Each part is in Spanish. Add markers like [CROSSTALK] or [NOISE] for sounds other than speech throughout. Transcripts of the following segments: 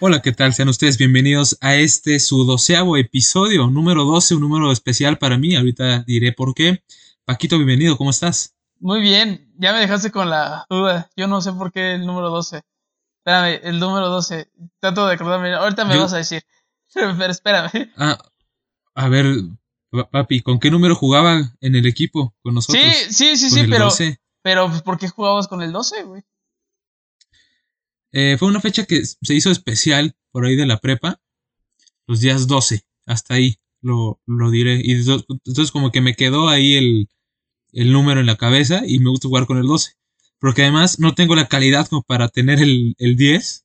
Hola, ¿qué tal? Sean ustedes bienvenidos a este su doceavo episodio, número 12, un número especial para mí. Ahorita diré por qué. Paquito, bienvenido, ¿cómo estás? Muy bien, ya me dejaste con la duda. Yo no sé por qué el número 12. Espérame, el número 12. Trato de acordarme. Ahorita me Yo- vas a decir. [LAUGHS] Pero espérame. Ah, a ver, pa- papi, ¿con qué número jugaba en el equipo con nosotros? Sí, sí, sí, sí, pero, 12. pero pues, ¿por qué jugabas con el 12, güey? Eh, fue una fecha que se hizo especial por ahí de la prepa, los días 12, hasta ahí lo, lo diré. Y do- entonces como que me quedó ahí el, el número en la cabeza y me gusta jugar con el 12. Porque además no tengo la calidad como para tener el, el 10,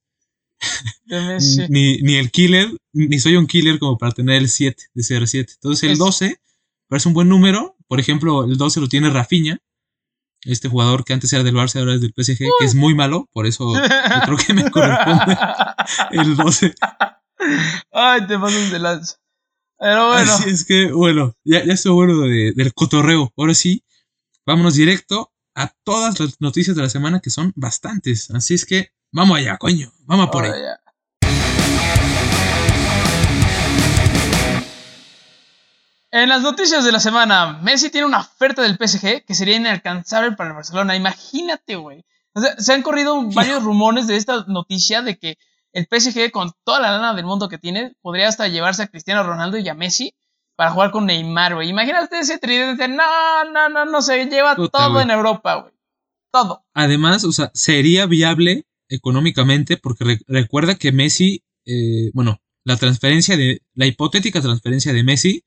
De [LAUGHS] Messi. ni, ni el killer, ni soy un killer como para tener el 7, de CR7. Entonces el Es- 12 parece un buen número. Por ejemplo, el 12 lo tiene Rafinha, este jugador que antes era del Barça, ahora es del PSG, que es muy malo, por eso yo creo que me corresponde [LAUGHS] el 12. Ay, te pasas de lanza. Pero bueno, Así es que, bueno, ya, ya estoy bueno de- del cotorreo. Ahora sí, vámonos directo a todas las noticias de la semana, que son bastantes. Así es que, vamos allá, coño. Vamos a por ahí. ahora En las noticias de la semana, Messi tiene una oferta del PSG que sería inalcanzable para el Barcelona. Imagínate, güey. O sea, se han corrido varios rumores de esta noticia de que el PSG, con toda la lana del mundo que tiene, podría hasta llevarse a Cristiano Ronaldo y a Messi para jugar con Neymar, güey. Imagínate ese tridente. No, no, no, no, se lleva Puta, todo en Europa, güey. Todo. Además, o sea, sería viable económicamente, porque re- recuerda que Messi, eh, bueno, la transferencia de, la hipotética transferencia de Messi,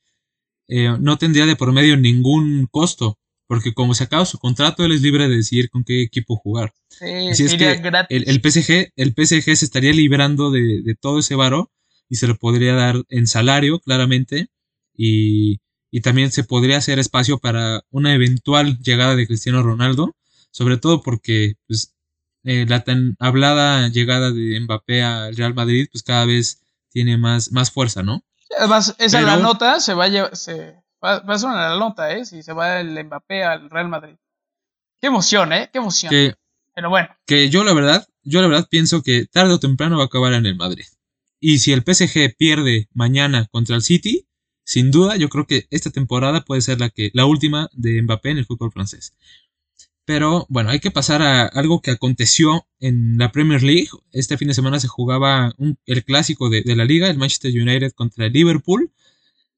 eh, no tendría de por medio ningún costo, porque como se acaba su contrato, él es libre de decidir con qué equipo jugar. Sí, Así es que el, el PSG, el PSG se estaría librando de, de todo ese varo y se lo podría dar en salario, claramente, y, y también se podría hacer espacio para una eventual llegada de Cristiano Ronaldo, sobre todo porque pues, eh, la tan hablada llegada de Mbappé al Real Madrid, pues cada vez tiene más, más fuerza, ¿no? Además, esa Pero- la nota se va a llevar, se va, va a ser una nota, ¿eh? Si se va el Mbappé al Real Madrid. Qué emoción, ¿eh? Qué emoción. Que, Pero bueno, que yo la verdad, yo la verdad pienso que tarde o temprano va a acabar en el Madrid. Y si el PSG pierde mañana contra el City, sin duda yo creo que esta temporada puede ser la que la última de Mbappé en el fútbol francés. Pero bueno, hay que pasar a algo que aconteció en la Premier League. Este fin de semana se jugaba el clásico de, de la liga, el Manchester United contra el Liverpool,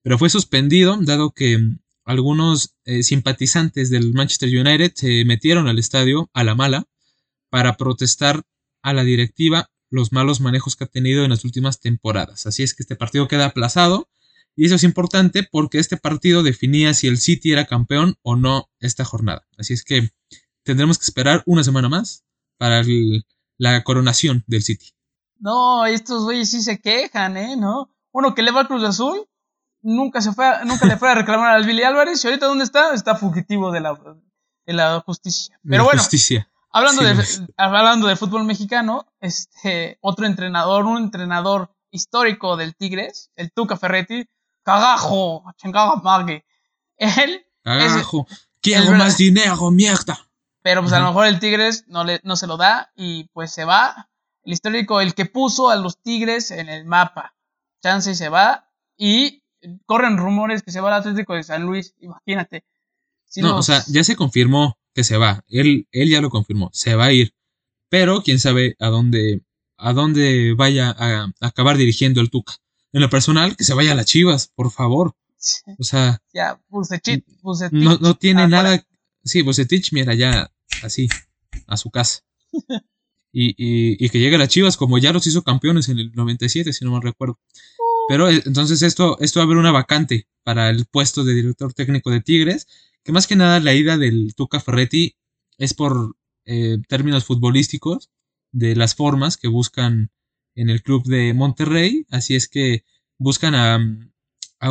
pero fue suspendido dado que mm, algunos eh, simpatizantes del Manchester United se metieron al estadio a la mala para protestar a la directiva los malos manejos que ha tenido en las últimas temporadas. Así es que este partido queda aplazado y eso es importante porque este partido definía si el City era campeón o no esta jornada. Así es que tendremos que esperar una semana más para el- la coronación del City. no, estos güeyes sí se quejan, ¿eh? ¿No? Uno que le va al Cruz Azul, nunca se fue, a- nunca le fue a reclamar al Billy Álvarez y ahorita ¿dónde está? Está fugitivo de la, de la justicia. Pero bueno, justicia. hablando, Sí, de, hablando de fútbol mexicano, este, otro entrenador, un entrenador histórico del Tigres, el Tuca Ferretti, cagajo, chingada madre. Él Carajo, quiero verdad- más dinero, mierda. Pero pues a lo mejor el Tigres no, le, no se lo da y pues se va. El histórico, el que puso a los Tigres en el mapa. Chance y se va. Y corren rumores que se va al Atlético de San Luis. Imagínate. Si no, los- o sea, ya se confirmó que se va. Él, él ya lo confirmó, se va a ir. Pero quién sabe a dónde, a dónde vaya a, a acabar dirigiendo el Tuca. En lo personal, que se vaya a las Chivas, por favor. O sea, Ya, Bucetich, Bucetich, no, no tiene ah, nada. Sí, Bucetich, mira, ya así, a su casa. [LAUGHS] Y, y, y que llegue a las Chivas como ya los hizo campeones en el 97, si no mal recuerdo. Pero eh, entonces esto, esto va a haber una vacante para el puesto de director técnico de Tigres, que más que nada la ida del Tuca Ferretti es por eh, términos futbolísticos de las formas que buscan en el club de Monterrey, así es que buscan a,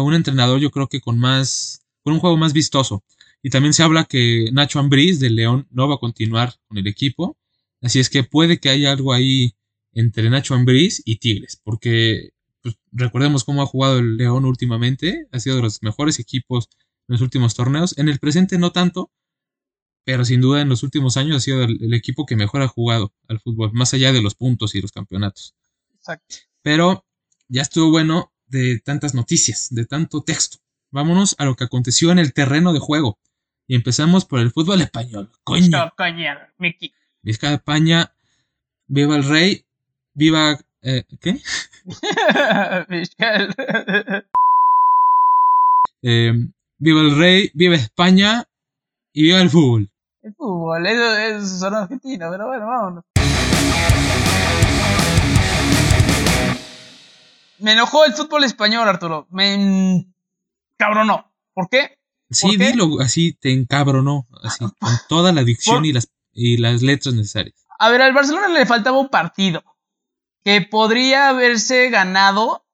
un entrenador yo creo que con más, con un juego más vistoso. Y también se habla que Nacho Ambriz del León no va a continuar con el equipo, así es que puede que haya algo ahí entre Nacho Ambriz y Tigres, porque pues, recordemos cómo ha jugado el León últimamente, ha sido de los mejores equipos en los últimos torneos, en el presente no tanto, pero sin duda en los últimos años ha sido el equipo que mejor ha jugado al fútbol, más allá de los puntos y los campeonatos. Exacto. Pero ya estuvo bueno de tantas noticias, de tanto texto. Vámonos a lo que aconteció en el terreno de juego. Y empezamos por el fútbol español. Coño. Coño, Miki. Vizca España, viva el rey, viva... Eh, ¿Qué? [LAUGHS] [LAUGHS] Eh, viva el rey, viva España y viva el fútbol. El fútbol, eso, eso son argentinos, pero bueno, vámonos. Me enojó el fútbol español, Arturo. Me cabronó. ¿Por qué? Sí, dilo así, te encabronó, así, con toda la dicción y, las, y las letras necesarias. A ver, al Barcelona le faltaba un partido que podría haberse ganado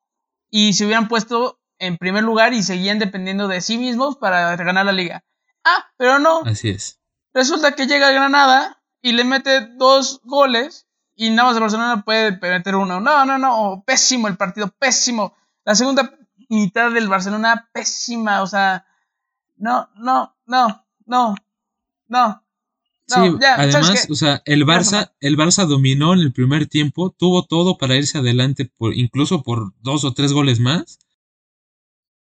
y se hubieran puesto en primer lugar y seguían dependiendo de sí mismos para ganar la liga. Ah, pero no. Así es. Resulta que llega Granada y le mete dos goles y nada más el Barcelona puede meter uno. No, no, no. Pésimo el partido, pésimo. La segunda mitad del Barcelona, pésima. O sea, no, no, no, no, no. sí, además, o sea, el Barça, el Barça dominó en el primer tiempo, tuvo todo para irse adelante, por, incluso por dos o tres goles más,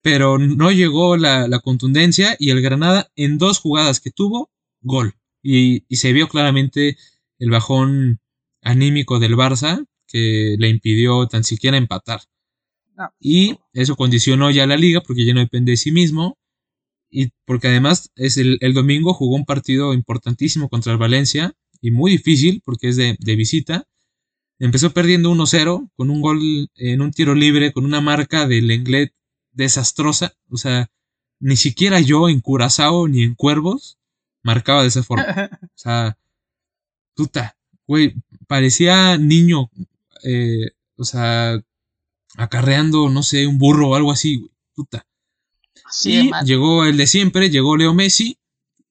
pero no llegó la, contundencia y el Granada en dos jugadas que tuvo, gol. Y, y, se vio claramente el bajón anímico del Barça que le impidió tan siquiera empatar. Y eso condicionó ya la liga porque ya no depende de sí mismo y porque además es el, domingo jugó un partido importantísimo contra el Valencia y muy difícil porque es de, visita. Empezó perdiendo 1-0 con un gol en un tiro libre con una marca del Lenglet desastrosa. O sea, ni siquiera yo en Curazao ni en Cuervos marcaba de esa forma. [LAUGHS] O sea, puta, güey, parecía niño, eh, o sea, acarreando, no sé, un burro o algo así, güey, puta y llegó el de siempre, llegó Leo Messi,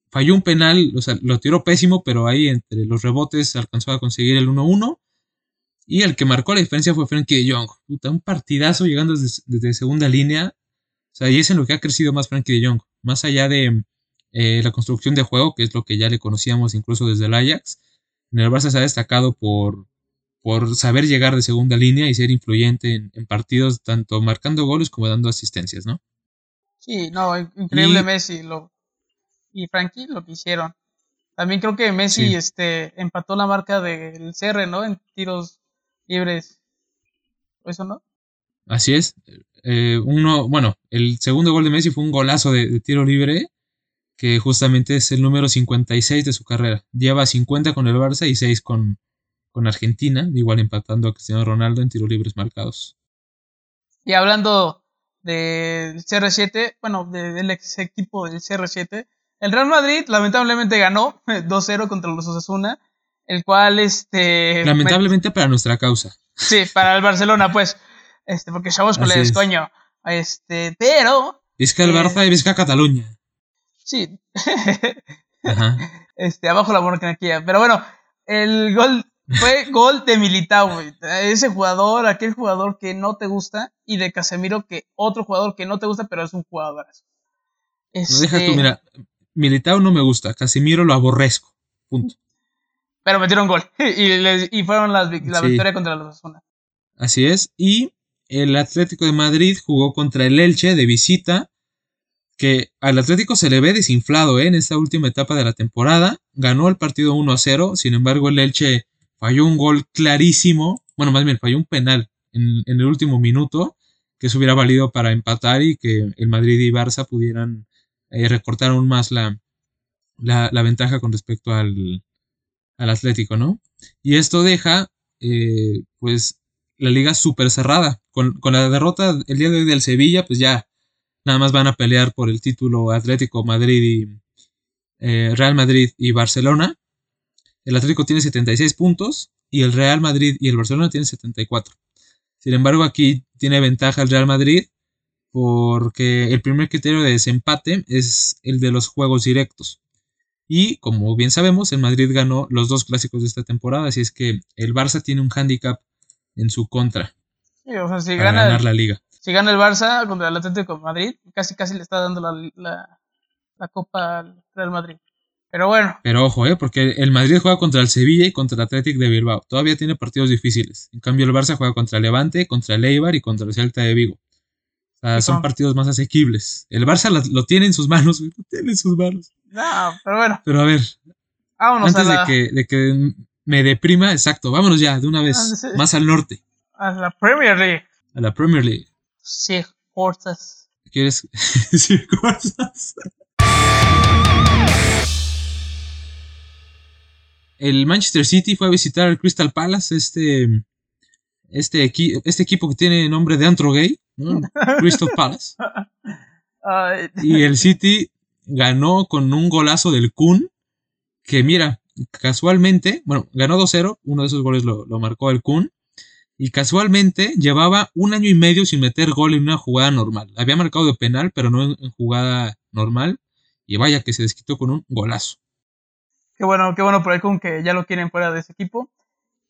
falló un penal, o sea, lo tiró pésimo, pero ahí entre los rebotes alcanzó a conseguir el 1-1. Y el que marcó la diferencia fue Frankie de Jong. Puta, un partidazo llegando desde, segunda línea. O sea, y es en lo que ha crecido más Frankie de Jong. Más allá de eh, la construcción de juego, que es lo que ya le conocíamos incluso desde el Ajax. En el Barça se ha destacado por, por saber llegar de segunda línea y ser influyente en partidos, tanto marcando goles como dando asistencias, ¿no? Sí, no, increíble Messi lo, y Frankie lo que hicieron. También creo que Messi este, empató la marca del CR, ¿no? En tiros libres. ¿Eso no? Así es. Eh, uno, bueno, el segundo gol de Messi fue un golazo de, tiro libre, que justamente es el número 56 de su carrera. Lleva 50 con el Barça y 6 con, con Argentina, igual empatando a Cristiano Ronaldo en tiros libres marcados. Y hablando del CR7, bueno, del ex equipo del CR7. El Real Madrid lamentablemente ganó [LAUGHS] 2-0 contra los Osasuna, el cual este lamentablemente para nuestra causa. Sí, para el Barcelona pues, este porque chavos les coño, este, pero Vizca el Barça y Vizca Cataluña. Sí. Ajá. [LAUGHS] Este, abajo la monarquía, pero bueno, el gol fue [LAUGHS] gol de Militao, güey. Ese jugador, aquel jugador que no te gusta, y de Casemiro, que otro jugador que no te gusta, pero es un jugador. Este... deja tú, mira, Militao no me gusta, Casemiro lo aborrezco. Punto. Pero metieron gol [LAUGHS] y, fueron las, la victoria contra los Osasuna. Así es, y el Atlético de Madrid jugó contra el Elche de visita, que al Atlético se le ve desinflado ¿eh? en esta última etapa de la temporada. Ganó el partido 1 a 0, sin embargo el Elche falló un gol clarísimo, bueno, más bien falló un penal en, el último minuto, que se hubiera valido para empatar y que el Madrid y Barça pudieran eh, recortar aún más la, la, ventaja con respecto al, al, Atlético, ¿no? Y esto deja, eh, pues, la liga súper cerrada. Con, la derrota el día de hoy del Sevilla, pues ya nada más van a pelear por el título Atlético Madrid y eh, Real Madrid y Barcelona. El Atlético tiene 76 puntos y el Real Madrid y el Barcelona tienen 74. Sin embargo, aquí tiene ventaja el Real Madrid porque el primer criterio de desempate es el de los juegos directos. Y como bien sabemos, el Madrid ganó los dos clásicos de esta temporada, así es que el Barça tiene un hándicap en su contra. Sí, o sea, si gana, ganar la liga. Si gana el Barça contra el Atlético de Madrid, casi casi le está dando la, la, la copa al Real Madrid Pero bueno. Pero ojo, ¿eh? Porque el Madrid juega contra el Sevilla y contra el Athletic de Bilbao. Todavía tiene partidos difíciles. En cambio, el Barça juega contra el Levante, contra el Eibar y contra el Celta de Vigo. O sea, son partidos más asequibles. El Barça lo, tiene en sus manos, Lo tiene en sus manos. No, pero bueno. Pero a ver. antes de, que, de que me deprima, exacto. Vámonos ya, de una vez. Ah, más al norte. A la Premier League. A la Premier League. Sí, fuerzas. ¿Quieres? [LAUGHS] sí, fuerzas. el Manchester City fue a visitar al Crystal Palace, este, este, este equipo que tiene nombre de antro gay, [LAUGHS] Crystal Palace. y el City ganó con un golazo del Kun, que mira, casualmente, bueno, ganó 2-0, uno de esos goles lo, marcó el Kun, y casualmente llevaba un año y medio sin meter gol en una jugada normal. Había marcado de penal, pero no en jugada normal, y vaya que se desquitó con un golazo. Qué bueno, qué bueno por el Kun que ya lo quieren fuera de ese equipo.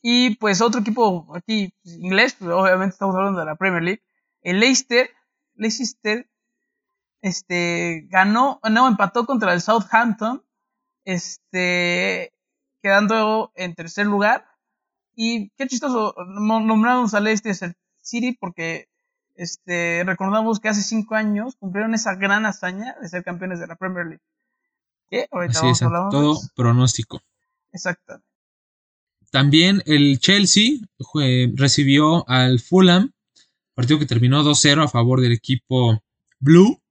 Y pues otro equipo aquí pues, inglés, pues, obviamente estamos hablando de la Premier League. El Leicester, Leicester, este, ganó, no, empató contra el Southampton, este, quedando en tercer lugar. Y qué chistoso, nombramos al Leicester City porque este, recordamos que hace cinco años cumplieron esa gran hazaña de ser campeones de la Premier League. Así es, todo pronóstico. Exacto. También el Chelsea recibió al Fulham, partido que terminó 2-0 a favor del equipo Blue,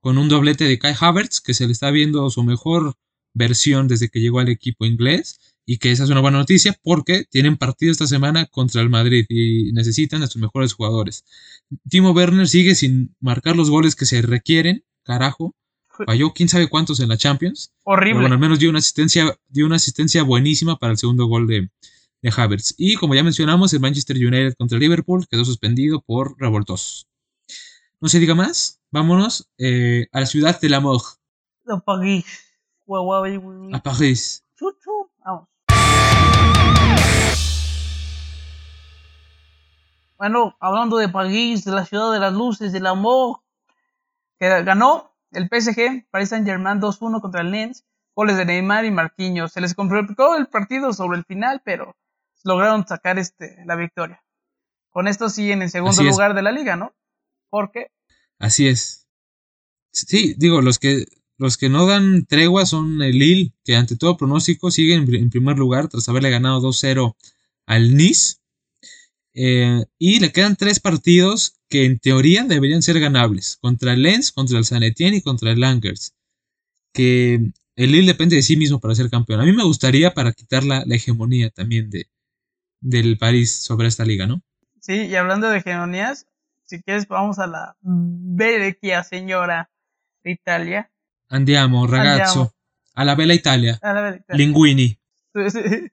con un doblete de Kai Havertz, que se le está viendo su mejor versión desde que llegó al equipo inglés, y que esa es una buena noticia porque tienen partido esta semana contra el Madrid y necesitan a sus mejores jugadores. Timo Werner sigue sin marcar los goles que se requieren, carajo, Falló quién sabe cuántos en la Champions. Horrible. bueno, al menos dio una asistencia, dio una asistencia buenísima para el segundo gol de, de Havertz. Y como ya mencionamos, el Manchester United contra el Liverpool quedó suspendido por revoltosos. No se diga más, vámonos eh, a la ciudad de la Mog. A París. A París. Vamos. Bueno, hablando de París, de la ciudad de las luces, del amor, que ganó el PSG, Paris Saint Germain 2-1 contra el Lens, goles de Neymar y Marquinhos. Se les complicó el partido sobre el final, pero lograron sacar este, la victoria. Con esto siguen en segundo lugar de la liga, ¿no? ¿Por qué? Así es. Sí, digo, los que, los que no dan tregua son el Lille, que ante todo pronóstico siguen en primer lugar tras haberle ganado 2-0 al Nice. Eh, y le quedan tres partidos que en teoría deberían ser ganables. Contra el Lens, contra el San Etienne y contra el Langers. Que el Lille depende de sí mismo para ser campeón. A mí me gustaría para quitar la, hegemonía también de, del París sobre esta liga, ¿no? Sí, y hablando de hegemonías, si quieres vamos a la vecchia señora de Italia. Andiamo, ragazzo. A la bella Italia. A la bella Italia. Linguini.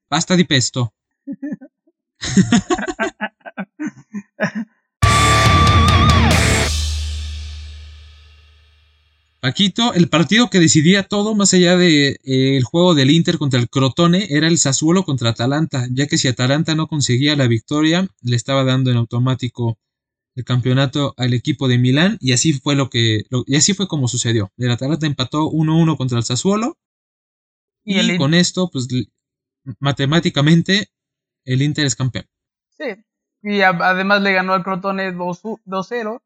Pasta di pesto. [LAUGHS] Paquito, el partido que decidía todo más allá del de, eh, juego del Inter contra el Crotone era el Sassuolo contra Atalanta, ya que si Atalanta no conseguía la victoria, le estaba dando en automático el campeonato al equipo de Milán y así fue lo que y así fue como sucedió. El Atalanta empató 1-1 contra el Sassuolo y, con esto pues matemáticamente el Inter es campeón. Sí, y además le ganó al Crotone 2-0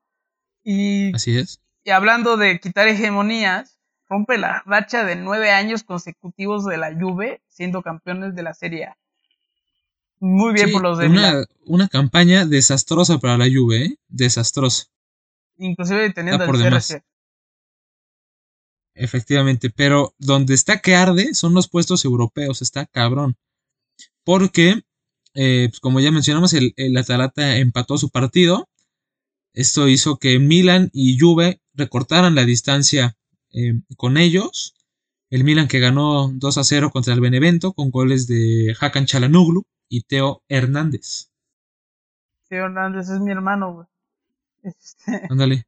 y Así es y hablando de quitar hegemonías, rompe la racha de nueve años consecutivos de la Juve siendo campeones de la Serie A. Muy bien por los de una, una campaña desastrosa para la Juve, ¿eh? Desastrosa. Inclusive teniendo el demás. Efectivamente, pero donde está que arde son los puestos europeos, está cabrón. Porque, eh, pues como ya mencionamos, el, el Atalanta empató su partido. Esto hizo que Milan y Juve recortaran la distancia eh, con ellos. El Milan que ganó 2 a 0 contra el Benevento con goles de Hakan Chalanoglu y Teo Hernández. Teo Hernández es mi hermano, güey. Este... Ándale.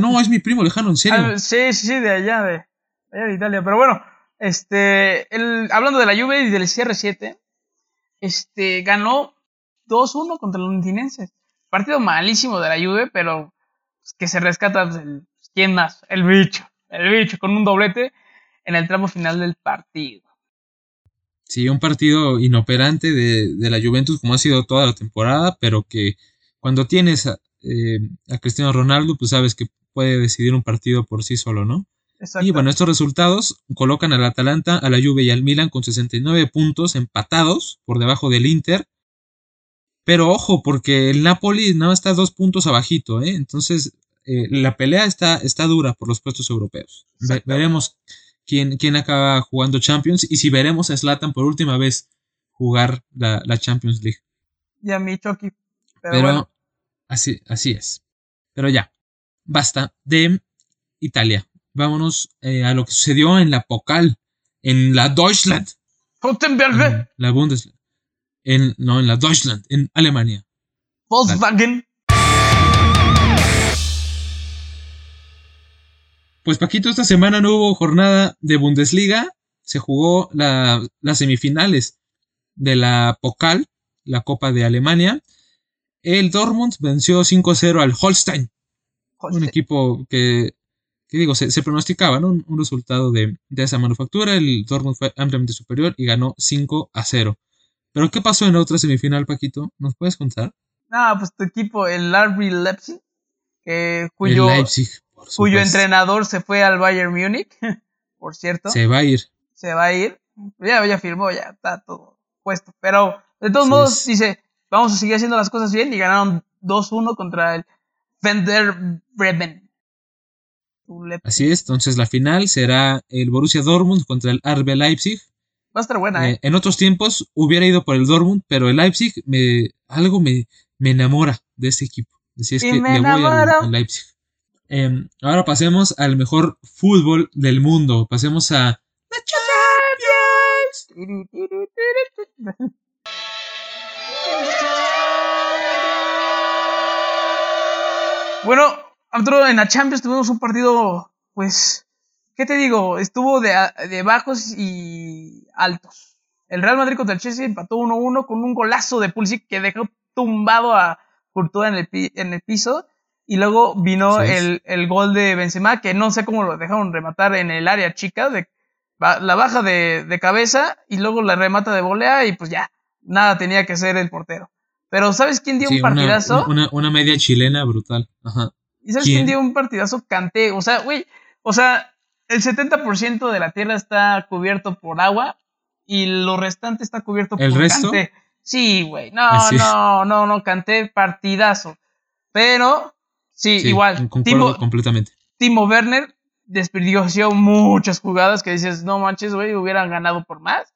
no, es mi primo lejano, en serio. Ah, sí, sí, sí, de allá, de, allá de Italia. Pero bueno, este, el, hablando de la Juve y del CR7, este, ganó 2-1 contra los Londinenses. Partido malísimo de la Juve, pero que se rescata, pues, ¿quién más? El bicho, el bicho con un doblete. en el tramo final del partido. Sí, un partido inoperante de, de la Juventus como ha sido toda la temporada, pero que cuando tienes a, eh, a Cristiano Ronaldo, pues sabes que puede decidir un partido por sí solo, ¿no? Y bueno, estos resultados colocan al Atalanta, a la Juve y al Milan con 69 puntos empatados por debajo del Inter. Pero ojo, porque el Napoli no está dos puntos abajito, ¿eh? Entonces, eh, la pelea está, está dura por los puestos europeos. Ve- veremos quién, quién acaba jugando Champions y si veremos a Zlatan por última vez jugar la, la Champions League. Y a mi Chucky. Pero, Pero bueno, así, así es. Pero ya, basta de Italia. Vámonos eh, a lo que sucedió en la Pokal, en la Deutschland, Gutenberg, en la Bundesliga. En, no, en la Deutschland, en Alemania. Volkswagen. Pues Paquito, esta semana no hubo jornada de Bundesliga. Se jugó la- las semifinales de la Pokal, la Copa de Alemania. El Dortmund venció 5-0 al Holstein, un equipo que, que digo, se, se pronosticaba, ¿no? Un, un resultado de, de esa manufactura. El Dortmund fue ampliamente superior y ganó 5 a 0. Pero ¿qué pasó en la otra semifinal, Paquito? ¿Nos puedes contar? Ah, pues tu equipo, el RB Leipzig, cuyo, el Leipzig, cuyo entrenador se fue al Bayern Múnich, [LAUGHS] por cierto. Se va a ir. se va a ir. Ya, ya firmó, ya está todo puesto. Pero de todos Sí, modos, es- dice, vamos a seguir haciendo las cosas bien y ganaron 2-1 contra el Fender Bremen. Así es, entonces la final será el Borussia Dortmund contra el RB Leipzig. Va a estar buena, Eh, ¿eh? en otros tiempos hubiera ido por el Dortmund, pero el Leipzig me algo me, me enamora de este equipo. Así es Y que me le voy al, al Leipzig. Em, ahora pasemos al mejor fútbol del mundo. Pasemos a la Champions. Bueno, Arturo, en la Champions tuvimos un partido, pues, ¿qué te digo? Estuvo de, bajos y altos. El Real Madrid contra el Chelsea empató 1-1 con un golazo de Pulisic que dejó tumbado a Courtois en el, pi- en el piso. Y luego vino el, el gol de Benzema, que no sé cómo lo dejaron rematar en el área chica, de, la baja de, de cabeza y luego la remata de volea y pues ya, nada tenía que hacer el portero. Pero ¿sabes quién dio Sí, un una- partidazo? Una, una media chilena brutal. Ajá. ¿Y sabes ¿Quién? quién dio un partidazo? Canté. O sea, güey, o sea, el 70% de la tierra está cubierto por agua y lo restante está cubierto ¿El por resto? Sí, güey. No, Así no, no, no, canté partidazo. Pero, sí, Sí, igual. Timo, completamente. Timo Werner desperdició muchas jugadas que dices, no manches, güey, hubieran ganado por más.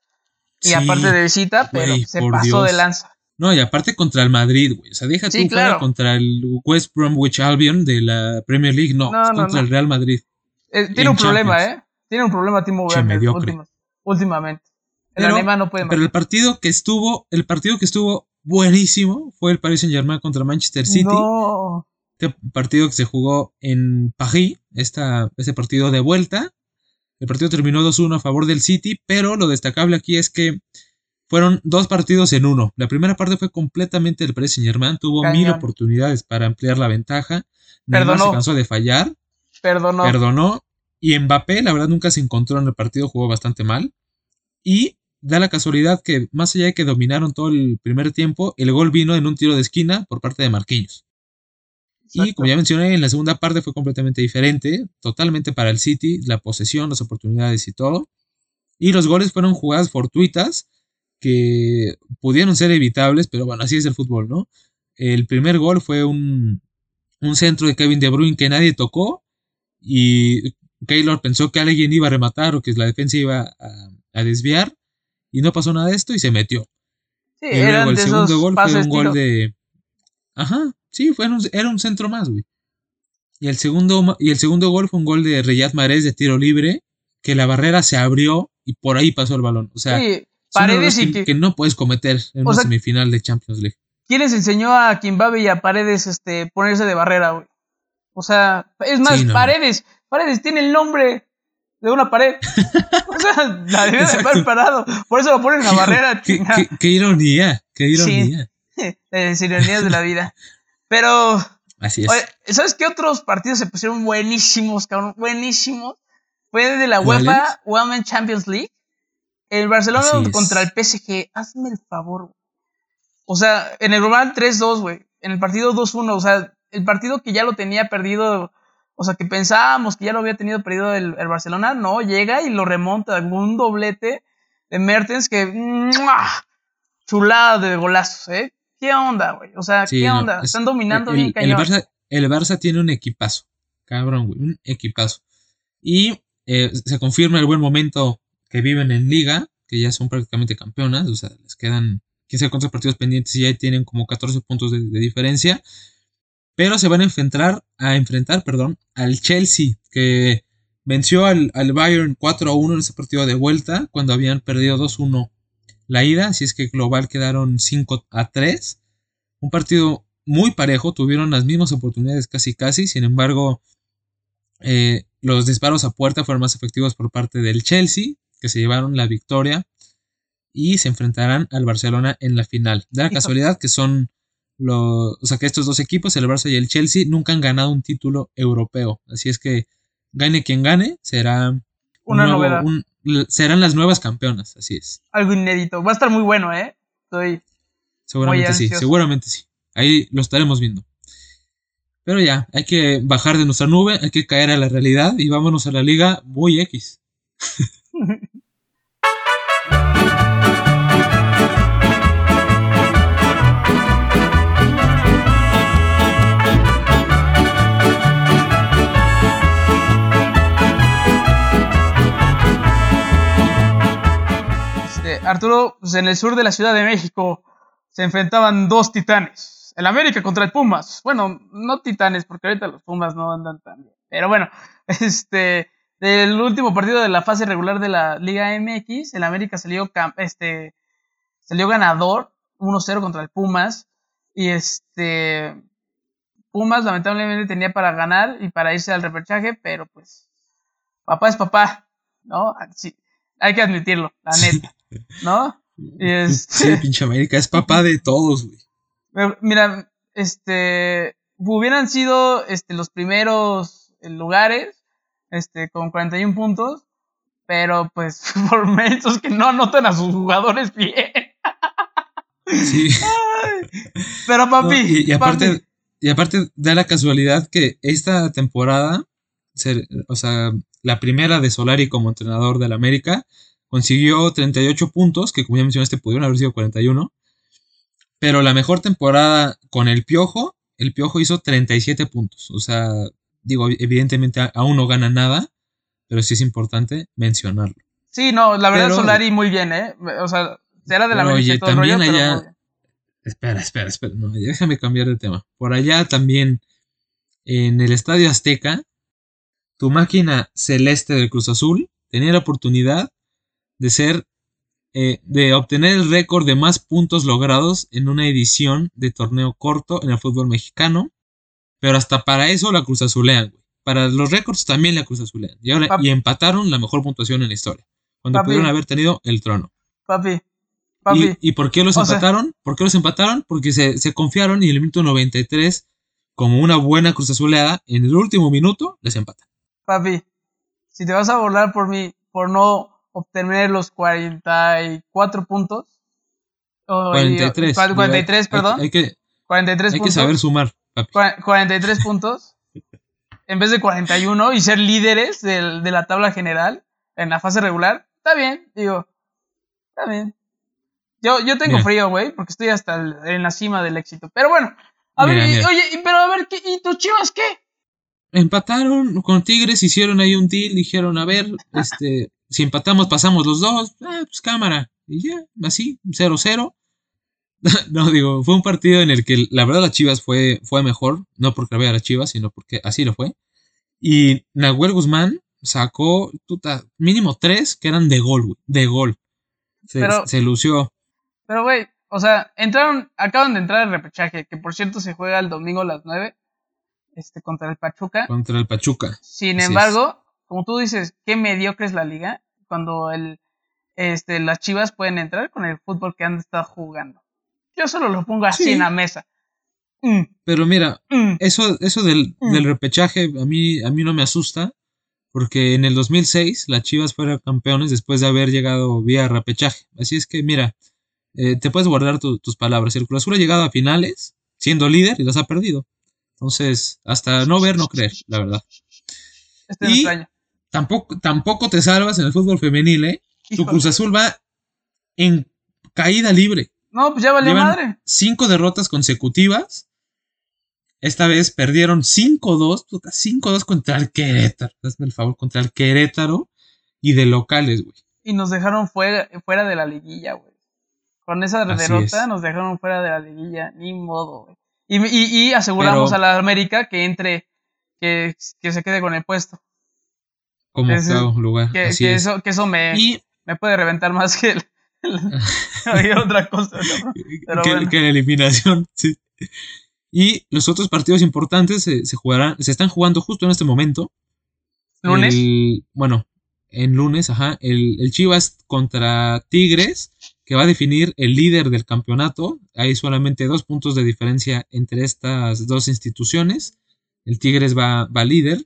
Y Sí, aparte de visita, pero se pasó de lanza. No, y aparte contra el Madrid, güey. O sea, deja Sí, tú fuera contra el West Bromwich Albion de la Premier League. No, No, contra no. el Real Madrid. Eh, en tiene un problema. ¿eh? Tiene un problema Timo Werner últimamente. El Pero- alemán no puede más. Pero el partido que estuvo, el partido que estuvo buenísimo fue el Paris Saint Germain contra Manchester City. No. Este partido que se jugó en París, esta, este partido de vuelta. El partido terminó 2-1 a favor del City, pero lo destacable aquí es que fueron dos partidos en uno. La primera parte fue completamente del Paris Saint Germain, tuvo Cañón. mil oportunidades para ampliar la ventaja. Perdonó. se cansó de fallar, Perdonó. perdonó. Y Mbappé, la verdad, nunca se encontró en el partido, jugó bastante mal. Y da la casualidad que, más allá de que dominaron todo el primer tiempo, el gol vino en un tiro de esquina por parte de Marquinhos. Y como ya mencioné, en la segunda parte fue completamente diferente, totalmente para el City, la posesión, las oportunidades y todo. Y los goles fueron jugadas fortuitas que pudieron ser evitables, pero bueno, así es el fútbol, ¿no? El primer gol fue un, un centro de Kevin De Bruyne que nadie tocó y Keylor pensó que alguien iba a rematar o que la defensa iba a, a desviar y no pasó nada de esto y se metió. Sí, Y luego el segundo gol fue un gol tiro. de. Ajá, sí, fue un- era un centro más, güey. Y el segundo, y el segundo gol fue un gol de Riyad Mahrez de tiro libre, que la barrera se abrió y por ahí pasó el balón. O sea, Sí, Paredes y que, no puedes cometer en una sea, semifinal de Champions League. ¿Quién les enseñó a Kimbabe y a Paredes este, ponerse de barrera, güey? O sea, es más, Sí, no. Paredes, Paredes tiene el nombre de una pared. [LAUGHS] o sea, la debía de haber parado. Por eso lo ponen en la [LAUGHS] barrera, qué, qué- qué ironía, qué ironía. [LAUGHS] Las ironías de la vida. Pero, Así es. oye, ¿sabes qué otros partidos se pusieron buenísimos, cabrón? Buenísimos. Fue de la ¿Cuál UEFA Women Champions League. El Barcelona Así es. contra el PSG. Hazme el favor. güey. O sea, en el global 3-2, güey. En el partido 2-1. O sea, el partido que ya lo tenía perdido. O sea, que pensábamos que ya lo había tenido perdido el, el Barcelona. No, llega y lo remonta. Un doblete de Mertens que. ¡mua! Chulada de golazos, ¿eh? ¿Qué onda, güey? O sea, Sí, ¿qué no, onda? es- Están dominando el, bien el cañón. Barça, el Barça tiene un equipazo. Cabrón, güey. Un equipazo. Y eh, se confirma el buen momento que viven en Liga, que ya son prácticamente campeonas. O sea, les quedan 15 cuántos partidos pendientes y ya tienen como 14 puntos de, de diferencia. Pero se van a enfrentar, a enfrentar, perdón, al Chelsea, que venció al, al Bayern 4 a 1 en ese partido de vuelta, cuando habían perdido 2 1 la ida. Así es que global quedaron 5 a 3 un partido muy parejo, tuvieron las mismas oportunidades casi casi, sin embargo, eh, los disparos a puerta fueron más efectivos por parte del Chelsea, que se llevaron la victoria y se enfrentarán al Barcelona en la final. Da la casualidad que son los, o sea que estos dos equipos, el Barça y el Chelsea, nunca han ganado un título europeo, así es que gane quien gane, será un Una nuevo- novedad. un- serán las nuevas campeonas, así es. Algo inédito. Va a estar muy bueno, ¿eh? Estoy. Seguramente sí, seguramente sí. Ahí lo estaremos viendo. Pero ya, hay que bajar de nuestra nube, hay que caer a la realidad y vámonos a la liga muy X. [LAUGHS] Arturo, pues en el sur de la Ciudad de México se enfrentaban dos titanes. El América contra el Pumas. Bueno, no titanes, porque ahorita los Pumas no andan tan bien. Pero bueno, [LAUGHS] este, del último partido de la fase regular de la Liga MX, el América salió, este, salió ganador 1-0 contra el Pumas. Y este, Pumas lamentablemente tenía para ganar y para irse al repechaje, pero pues, papá es papá, ¿no? Sí, hay que admitirlo, la neta, ¿no? [LAUGHS] Y este, Sí, pinche América, es papá de todos, güey. Mira, este, hubieran sido este, los primeros lugares, este, con 41 puntos, pero pues [LAUGHS] por méritos que no anotan a sus jugadores bien. Sí. [LAUGHS] Pero papi, No, y, y aparte, papi, y aparte da la casualidad que esta temporada, o sea, la primera de Solari como entrenador del América, consiguió 38 puntos, que como ya mencionaste pudieron haber sido 41. Pero la mejor temporada con el Piojo, el Piojo hizo 37 puntos. O sea, digo, evidentemente aún no gana nada, pero sí es importante mencionarlo. sí, no, la verdad pero- Solari muy bien, ¿eh? O sea, será de la oye, todo rollo, también pero allá-. Espera, espera, espera. No, déjame cambiar de tema. Por allá también, en el Estadio Azteca, tu máquina celeste del Cruz Azul tenía la oportunidad de ser, eh, de obtener el récord de más puntos logrados en una edición de torneo corto en el fútbol mexicano. Pero hasta para eso la Cruz Azulean, güey. Para los récords también la Cruz Azulean. Y, ahora, y empataron la mejor puntuación en la historia. Cuando Papi. pudieron haber tenido el trono. Papi, papi, ¿Y, y por qué los sea- empataron? ¿Por qué los empataron? Porque se, se confiaron y en el minuto 93, como una buena cruz azuleada, en el último minuto les empatan. papi, si te vas a burlar por mí, por no obtener los 44 puntos, o- 43. cua- 43, Hay- perdón, Hay, que, 43 hay que saber sumar, papi. Cua- 43 puntos [LAUGHS] en vez de 41 y ser líderes del- de la tabla general en la fase regular, está bien, digo, está bien. Yo, yo tengo frío, güey, porque estoy hasta el- en la cima del éxito. Pero bueno, a Mira, ver, mira. oye, pero a ver, ¿qué, ¿y tus chivas qué? Empataron con Tigres, hicieron ahí un deal, dijeron, a ver, este, si empatamos pasamos los dos, ah, pues cámara. Y ya, así, 0-0. [LAUGHS] No, digo, fue un partido en el que la verdad las Chivas fue, fue mejor, no porque la vea las Chivas, sino porque así lo fue. Y Nahuel Guzmán sacó mínimo tres que eran de gol, güey, de gol. Se, Pero- se lució. Pero, güey, o sea, entraron, acaban de entrar al repechaje, que por cierto se juega el domingo a las 9, este, contra el Pachuca. contra el Pachuca. Sin Así embargo, como tú dices, qué mediocre es la liga cuando el, este, las chivas pueden entrar con el fútbol que han estado jugando. Yo solo lo pongo así Sí. en la mesa. Mm, Pero mira, mm. eso, eso del, Mm. del repechaje a mí, a mí no me asusta, porque en el 2006 las Chivas fueron campeones después de haber llegado vía repechaje. Así es que, mira, eh, te puedes guardar tus palabras. El Cruz Azul ha llegado a finales siendo líder y las ha perdido. Entonces, hasta no ver, no creer, la verdad. Este y extraño. Tampoco, tampoco te salvas en el fútbol femenil, ¿eh? Tu. Cruz Azul va en caída libre. No, pues ya valió Llevan madre. cinco derrotas consecutivas. Esta vez perdieron 5-2, puta, 5-2 contra el Querétaro. Hazme el favor, contra el Querétaro y de locales, güey. Y nos dejaron fuera, fuera de la liguilla, güey. Con esa Así derrota es. nos dejaron fuera de la liguilla. Ni modo, güey. Y, y, y aseguramos Pero- a la América que entre, que, que se quede con el puesto. Como octavo lugar. Que, así que es. eso, que eso me, Y me puede reventar más que el, el- [LAUGHS] cualquier otra cosa. [LAUGHS] Pero que, bueno. que la eliminación. [LAUGHS] sí. Y los otros partidos importantes se, se jugarán, se están jugando justo en este momento. ¿Lunes? El- bueno, en lunes, ajá. El, el Chivas contra Tigres, que va a definir el líder del campeonato. Hay solamente dos puntos de diferencia entre estas dos instituciones. El Tigres va, va líder.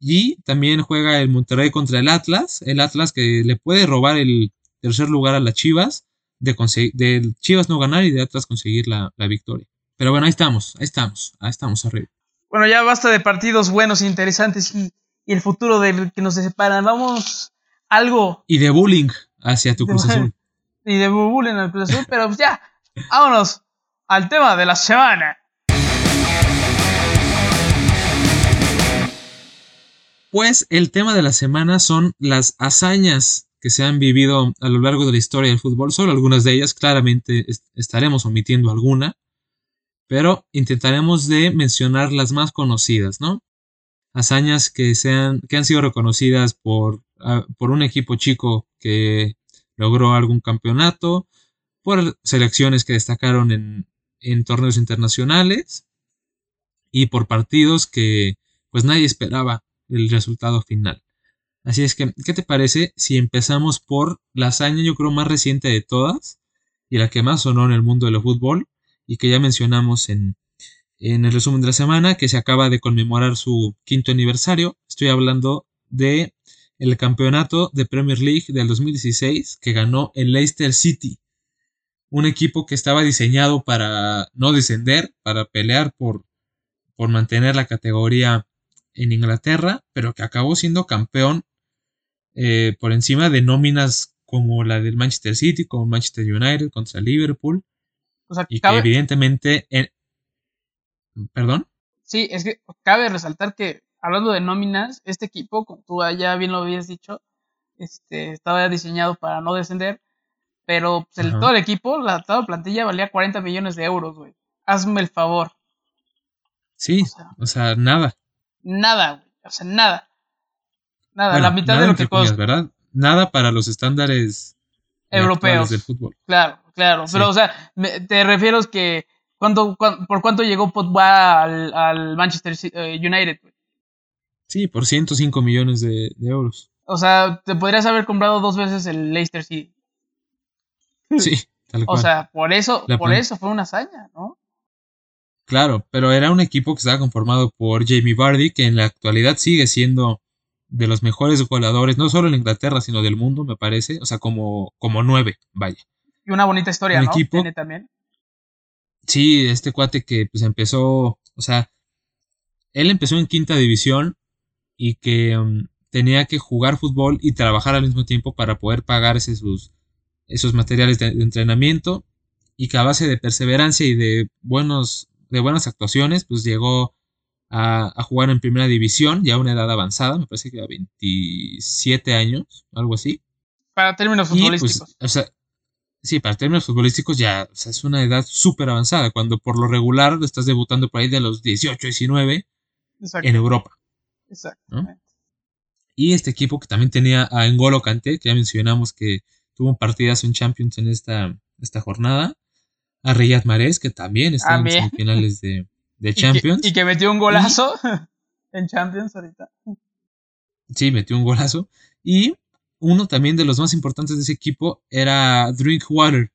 Y también juega el Monterrey contra el Atlas. El Atlas que le puede robar el tercer lugar a las Chivas. De, Chivas no ganar y de Atlas conseguir la, la victoria. Pero bueno, ahí estamos, ahí estamos, ahí estamos arriba. Bueno, ya basta de partidos buenos e interesantes y, y el futuro del que nos separan. Vamos algo Y de bullying hacia tu Cruz Azul. [LAUGHS] y de bullying el Cruz Azul, pero pues ya, vámonos al tema de la semana. Pues el tema de la semana son las hazañas que se han vivido a lo largo de la historia del fútbol. Solo algunas de ellas, claramente est- estaremos omitiendo alguna, pero intentaremos de mencionar las más conocidas, ¿no? Hazañas que, sean, que han sido reconocidas por, por un equipo chico que logró algún campeonato, por selecciones que destacaron en, en torneos internacionales y por partidos que pues nadie esperaba el resultado final. Así es que, ¿qué te parece si empezamos por la hazaña, yo creo, más reciente de todas y la que más sonó en el mundo del fútbol y que ya mencionamos en, en el resumen de la semana, que se acaba de conmemorar su quinto aniversario? Estoy hablando de el campeonato de Premier League del 2016 que ganó el Leicester City, un equipo que estaba diseñado para no descender, para pelear por, por mantener la categoría en Inglaterra, pero que acabó siendo campeón eh, por encima de nóminas como la del Manchester City, como Manchester United contra Liverpool, O sea, y que evidentemente... en- ¿Perdón? sí, es que cabe resaltar que hablando de nóminas, este equipo, como tú ya bien lo habías dicho, este, estaba diseñado para no descender, pero pues, el- todo el equipo, la, toda la plantilla valía 40 millones de euros, güey. Hazme el favor. Sí, O sea, o sea, nada. Nada, güey. O sea, nada. Nada, Bueno, la mitad nada de lo que costó. ¿verdad? Nada para los estándares Europeos. del fútbol. Claro, claro. Sí. Pero, o sea, me- te refiero que. ¿cuánto, cuán- ¿Por cuánto llegó Pogba al, al Manchester eh, United? güey? Sí, por 105 millones de, de euros. O sea, te podrías haber comprado dos veces el Leicester City. Sí, tal O cual. sea, por eso, La por plan- eso fue una hazaña, ¿no? Claro, pero era un equipo que estaba conformado por Jamie Vardy, que en la actualidad sigue siendo de los mejores goleadores, no solo en Inglaterra, sino del mundo, me parece. O sea, como, como nueve, vaya. Y una bonita historia, Un ¿no? equipo- Tiene también. Sí, este cuate que pues empezó, o sea, él empezó en quinta división y que um, tenía que jugar fútbol y trabajar al mismo tiempo para poder pagarse sus, esos materiales de, de entrenamiento y que a base de perseverancia y de buenos, de buenas actuaciones, pues llegó a, a jugar en primera división ya a una edad avanzada, me parece que a 27 años, algo así. Para términos futbolísticos. pues, o sea, sí, para términos futbolísticos ya o sea, es una edad súper avanzada, cuando por lo regular estás debutando por ahí de los 18, 19 Exacto. en Europa. Exactamente. Y este equipo que también tenía a N'Golo Kanté, que ya mencionamos que tuvo un partidazo en Champions en esta, esta jornada. A Riyad Mahrez, que también está en También. semifinales de, de [LAUGHS] Y que- Champions. Y que, metió un golazo [LAUGHS] en Champions ahorita. Sí, metió un golazo. Y uno también de los más importantes de ese equipo era Drinkwater,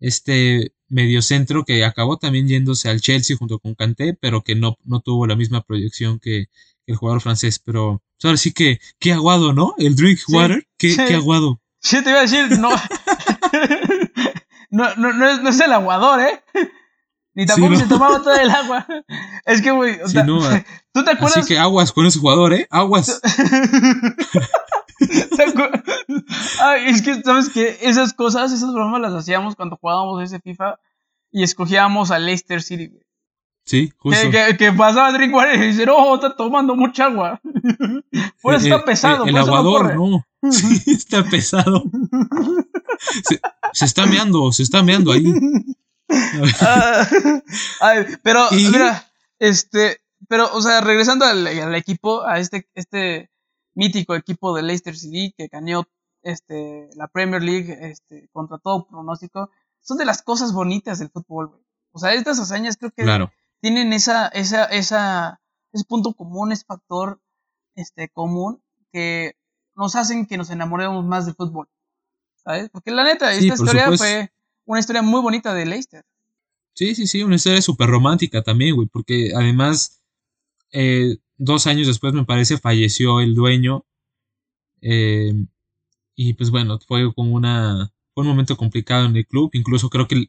este mediocentro que acabó también yéndose al Chelsea junto con Kanté, pero que no, no tuvo la misma proyección que, el jugador francés, pero pues, ahora sí que, qué aguado, ¿no? El drink water, qué, qué aguado. Sí, te iba a decir, no. [LAUGHS] no, no, no, es, no es el aguador, ¿eh? [LAUGHS] Ni tampoco se tomaba todo el [LAUGHS] agua. Es que, güey, [LAUGHS] ¿tú te acuerdas? Así que aguas con ese jugador, ¿eh? Aguas. Ay, es que, ¿sabes qué? Esas cosas, esas bromas las hacíamos cuando jugábamos ese FIFA y escogíamos a Leicester City, güey. Sí, justo. Que, que, pasaba Drinkwater y dice, oh, está tomando mucha agua. Pues está pesado. El, aguador, no, Sí, [LAUGHS] está pesado. Se, está meando, se está meando ahí. Ah, [LAUGHS] pero, mira, este, pero, o sea, regresando al, al, equipo, a este, este mítico equipo de Leicester City que ganó este, la Premier League este, contra todo pronóstico, son de las cosas bonitas del fútbol, güey. O sea, estas hazañas creo que tienen esa, esa, esa, ese punto común, ese factor este, común que nos hacen que nos enamoremos más del fútbol. ¿Sabes? Porque la neta, esta historia fue una historia muy bonita de Leicester. Sí, sí, sí, una historia súper romántica también, güey, porque además, eh, dos años después me parece falleció el dueño. Eh, y pues bueno, fue como una, fue un momento complicado en el club, incluso creo que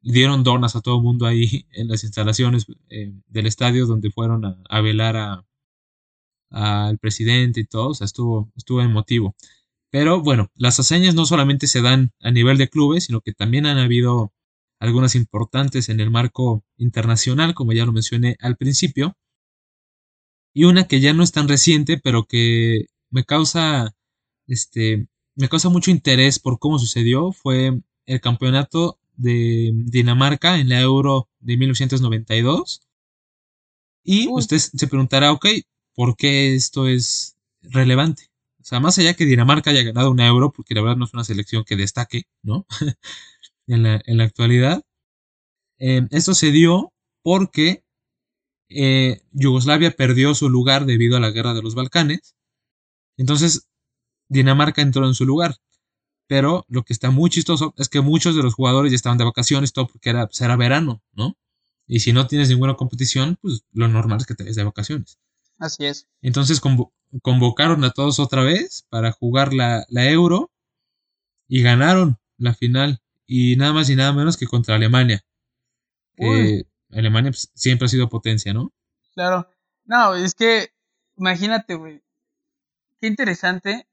dieron donas a todo el mundo ahí en las instalaciones eh, del estadio donde fueron a, velar a al presidente y todo, o sea, estuvo, estuvo emotivo. Pero bueno, las hazañas no solamente se dan a nivel de clubes, sino que también han habido algunas importantes en el marco internacional, como ya lo mencioné al principio. Y una que ya no es tan reciente, pero que me causa, este, me causa mucho interés por cómo sucedió, fue el campeonato de Dinamarca en la Euro de 1992. Y usted se preguntará, ok, ¿por qué esto es relevante? O sea, más allá que Dinamarca haya ganado un euro, porque la verdad no es una selección que destaque, ¿no? [LAUGHS] en, la, en, la, actualidad. Eh, esto se dio porque eh, Yugoslavia perdió su lugar debido a la guerra de los Balcanes. Entonces, Dinamarca entró en su lugar. Pero lo que está muy chistoso es que muchos de los jugadores ya estaban de vacaciones, todo porque era, pues, era verano, ¿no? Y si no tienes ninguna competición, pues lo normal es que te des de vacaciones. Así es. Entonces convocaron a todos otra vez para jugar la, la, Euro y ganaron la final. Y nada más y nada menos que contra Alemania. Que Alemania pues, siempre ha sido potencia, ¿no? Claro. No, es que imagínate, güey. Qué interesante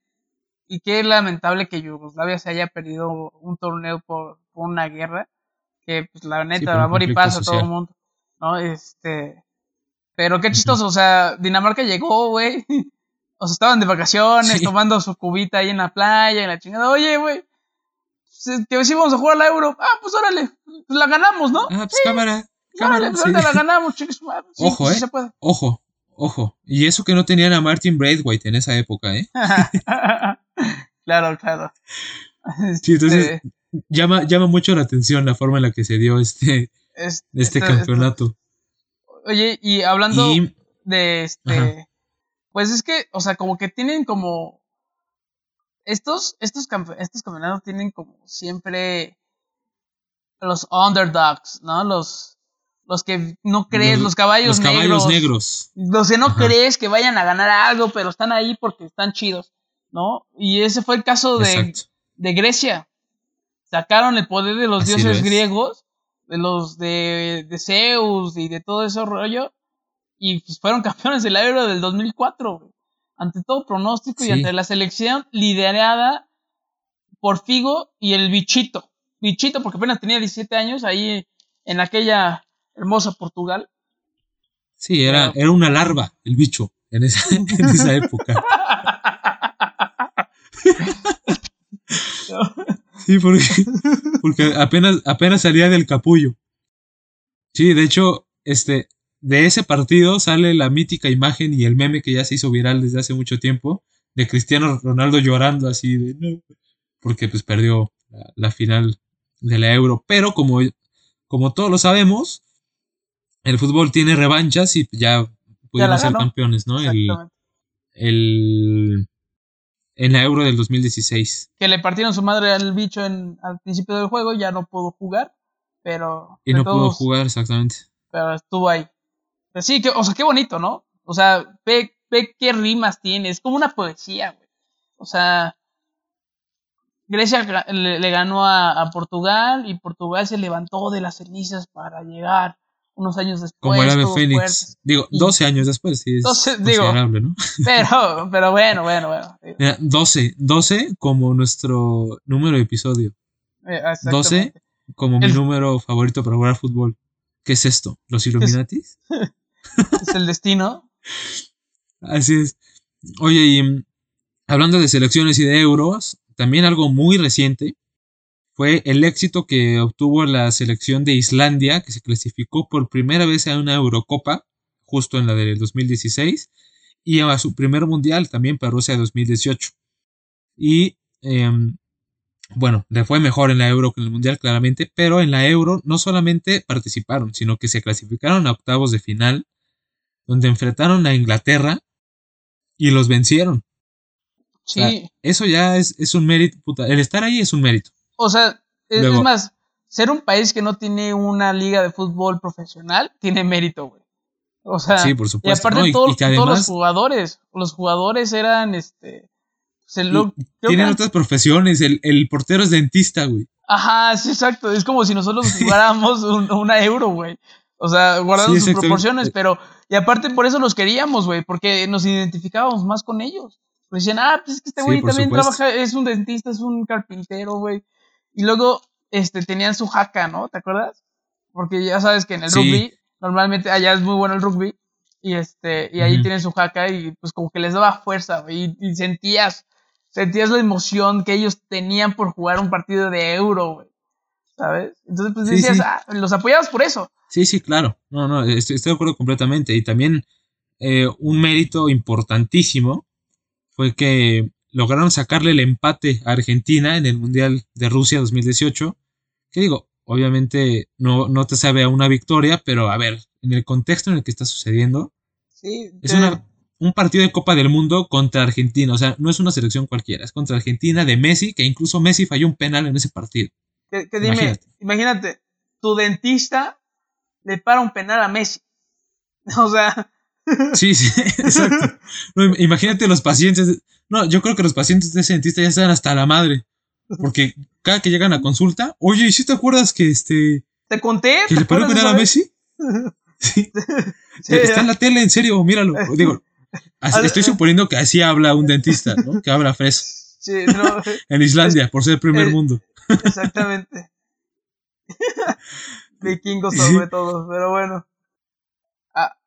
y qué lamentable que Yugoslavia se haya perdido un torneo por, una guerra, que pues la neta, va amor y paz a todo el mundo, ¿no? Este, pero qué chistoso, o sea, Dinamarca llegó, güey, [LAUGHS] o sea, estaban de vacaciones, tomando su cubita ahí en la playa, en la chingada, oye, güey, que si vamos a jugar la Euro, ah, pues órale, pues la ganamos, ¿no? Ah, pues cámara, cámara, órale, pues la [LAUGHS] ganamos, chicos, ojo, eh, ojo, ojo, y eso que no tenían a Martin Braithwaite en esa época, ¿eh? [LAUGHS] claro, claro. Sí, entonces este llama, llama mucho la atención la forma en la que se dio este, este, campeonato. Oye, y hablando de este, pues es que, o sea, como que tienen como estos, estos, estos campeonatos tienen como siempre los underdogs, ¿no? Los, los que no crees, los, caballos, los caballos negros, Los que no crees que vayan a ganar algo, pero están ahí porque están chidos, ¿no? Y ese fue el caso de, de Grecia. Sacaron el poder de los dioses griegos, de los de, de, Zeus y de todo ese rollo, y pues fueron [LAUGHS] campeones del Euro del 2004, ante todo pronóstico y ante la selección liderada por Figo y el bichito. Bichito, porque apenas tenía 17 años ahí en aquella hermosa Portugal. Sí, era, era una larva el bicho en esa, [LAUGHS] en esa época. [LAUGHS] sí, porque, [LAUGHS] porque apenas, apenas salía del capullo. Sí, de hecho, este, de ese partido sale la mítica imagen y el meme que ya se hizo viral desde hace mucho tiempo de Cristiano Ronaldo llorando así de no, porque pues perdió la, la final de la Euro. Pero como, como todos lo sabemos, el fútbol tiene revanchas y ya pudieron ser campeones, ¿no? El, el, en la Euro del 2016. Que le partieron su madre al bicho en, al principio del juego, ya no pudo jugar, pero... Y no pudo jugar, exactamente. Pero estuvo ahí. Pero sí, que, o sea, qué bonito, ¿no? O sea, ve, ve qué rimas tiene. Es como una poesía, güey. O sea, Grecia le, ganó a, Portugal y Portugal se levantó de las cenizas para llegar unos años después. Como el ave Fénix. Digo, 12 años después, sí. Es digo, ¿no? [LAUGHS] Pero, pero bueno, bueno, bueno. 12, 12 como nuestro número de episodio. 12 eh, como mi número favorito para jugar fútbol. ¿Qué es esto? ¿Los Illuminatis? [LAUGHS] es el destino. [LAUGHS] Así es. Oye, y mm, hablando de selecciones y de euros, también algo muy reciente fue el éxito que obtuvo la selección de Islandia, que se clasificó por primera vez a una Eurocopa, justo en la del 2016, y a su primer mundial también para Rusia 2018. Y em, bueno, le fue mejor en la Euro que en el Mundial, claramente, pero en la Euro no solamente participaron, sino que se clasificaron a octavos de final, donde enfrentaron a Inglaterra y los vencieron. Sí. eso ya es, es, un mérito, puta. El estar ahí es un mérito. O sea, es, más, ser un país que no tiene una liga de fútbol profesional tiene mérito, güey. O sea, sí, por supuesto. Y aparte todos los jugadores, los jugadores eran, este, tienen otras profesiones, el, el, portero es dentista, güey. Ajá, sí, exacto. Es como si nosotros [LAUGHS] jugáramos una euro, güey. O sea, guardando sus proporciones, pero. Y aparte, por eso los queríamos, güey, porque nos identificábamos más con ellos. Pues decían, ah, pues es que este güey también trabaja, es un dentista, es un carpintero, güey. Y luego, este, tenían su jaca, ¿no? ¿Te acuerdas? Porque ya sabes que en el rugby, normalmente allá es muy bueno el rugby. Y este, y ahí tienen su jaca y pues como que les daba fuerza, güey. Y, sentías, sentías la emoción que ellos tenían por jugar un partido de euro, güey. ¿Sabes? Entonces, pues decías, ah, los apoyabas por eso. Sí, sí, claro. No, no, estoy, de acuerdo completamente. Y también eh, un mérito importantísimo fue que lograron sacarle el empate a Argentina en el Mundial de Rusia 2018. Que digo, obviamente no, no te sabe a una victoria, pero a ver, en el contexto en el que está sucediendo, es un partido de Copa del Mundo contra Argentina. O sea, no es una selección cualquiera, es contra Argentina de Messi, que incluso Messi falló un penal en ese partido. Que, dime, imagínate, tu dentista le para un penal a Messi. [LAUGHS] O sea. Sí, sí, [LAUGHS] exacto. imagínate los pacientes. No, yo creo que los pacientes de ese dentista ya están hasta la madre. Porque cada que llegan a consulta, oye, ¿y si te acuerdas que este. ¿Te conté? ¿Que le paró penal a Messi? [LAUGHS] Sí. Está en la tele, en serio, míralo. Digo, estoy suponiendo que así habla un dentista, ¿no? Que habla fres. Sí, no. [LAUGHS] en Islandia, por ser el primer mundo. Exactamente. [LAUGHS] Vikingos sobre todo, pero bueno.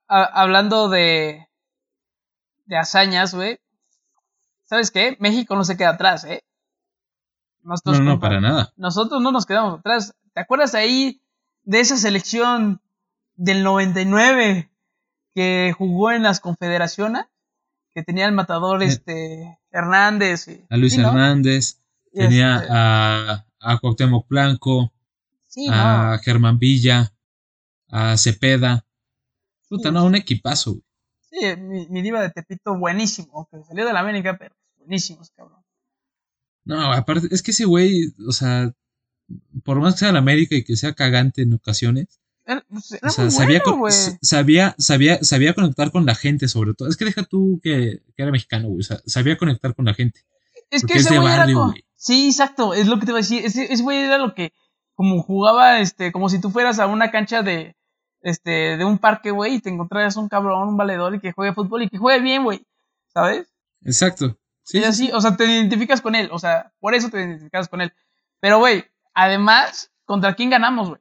hablando de, de hazañas, güey. ¿Sabes qué? México no se queda atrás, ¿eh? no, no, para nada. Nosotros no nos quedamos atrás. ¿Te acuerdas ahí de esa selección del 99 que jugó en las confederaciones? Que tenía el matador eh. este Hernández. a Luis Hernández. Tenía este a, a Cuauhtémoc Blanco a Germán Villa, a Cepeda. Puta, no, un equipazo, Sí, mi, diva de Tepito, buenísimo, que salió de la América, pero buenísimo cabrón. No, aparte, es que ese güey, o sea, por más que sea la América y que sea cagante en ocasiones, pues, o sea, sabía, sabía, sabía, sabía conectar con la gente, sobre todo. Es que deja tú que, era mexicano, güey. O sea, sabía conectar con la gente. Es que ese güey era güey. Sí, exacto, es lo que te iba a decir. Ese, ese güey era lo que como jugaba, este, como si tú fueras a una cancha de, este, de un parque, güey, y te encontraras un cabrón, un valedor y que juegue fútbol y que juegue bien, güey, ¿sabes? Exacto. Sí, así, o sea, te identificas con él, o sea, por eso te identificas con él. Pero, güey, además, ¿contra quién ganamos, güey?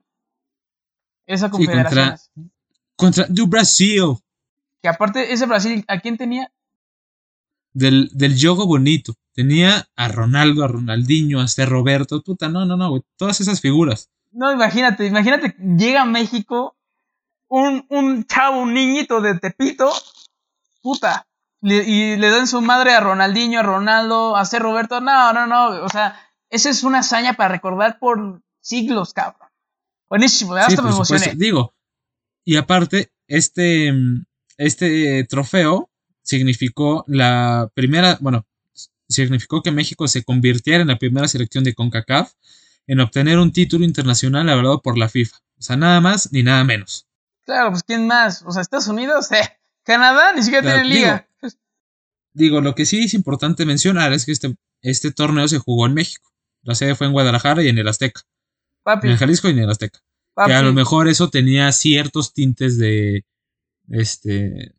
Esa confederación. contra, contra Brasil. Que aparte, ese Brasil, ¿a quién tenía? Del, del yogo bonito. Tenía a Ronaldo, a Ronaldinho, a Roberto, puta, no, no, no, güey, todas esas figuras. No, imagínate, imagínate, llega a México un, un chavo, un niñito de Tepito, puta, y le dan su madre a Ronaldinho, a Ronaldo, a este Roberto, no, no, no, o sea, esa es una hazaña para recordar por siglos, cabrón. Buenísimo, hasta me emocioné. Digo, y aparte, este, este trofeo significó la primera, bueno, significó que México se convirtiera en la primera selección de CONCACAF en obtener un título internacional avalado por la FIFA. O sea, nada más ni nada menos. Claro, pues ¿quién más? O sea, Estados Unidos, eh, Canadá ni siquiera Claro, tiene liga. Digo, lo que sí es importante mencionar es que este, este torneo se jugó en México. La sede fue en Guadalajara y en el Azteca. papi, En el Jalisco y en el Azteca. papi, Que a lo mejor eso tenía ciertos tintes de este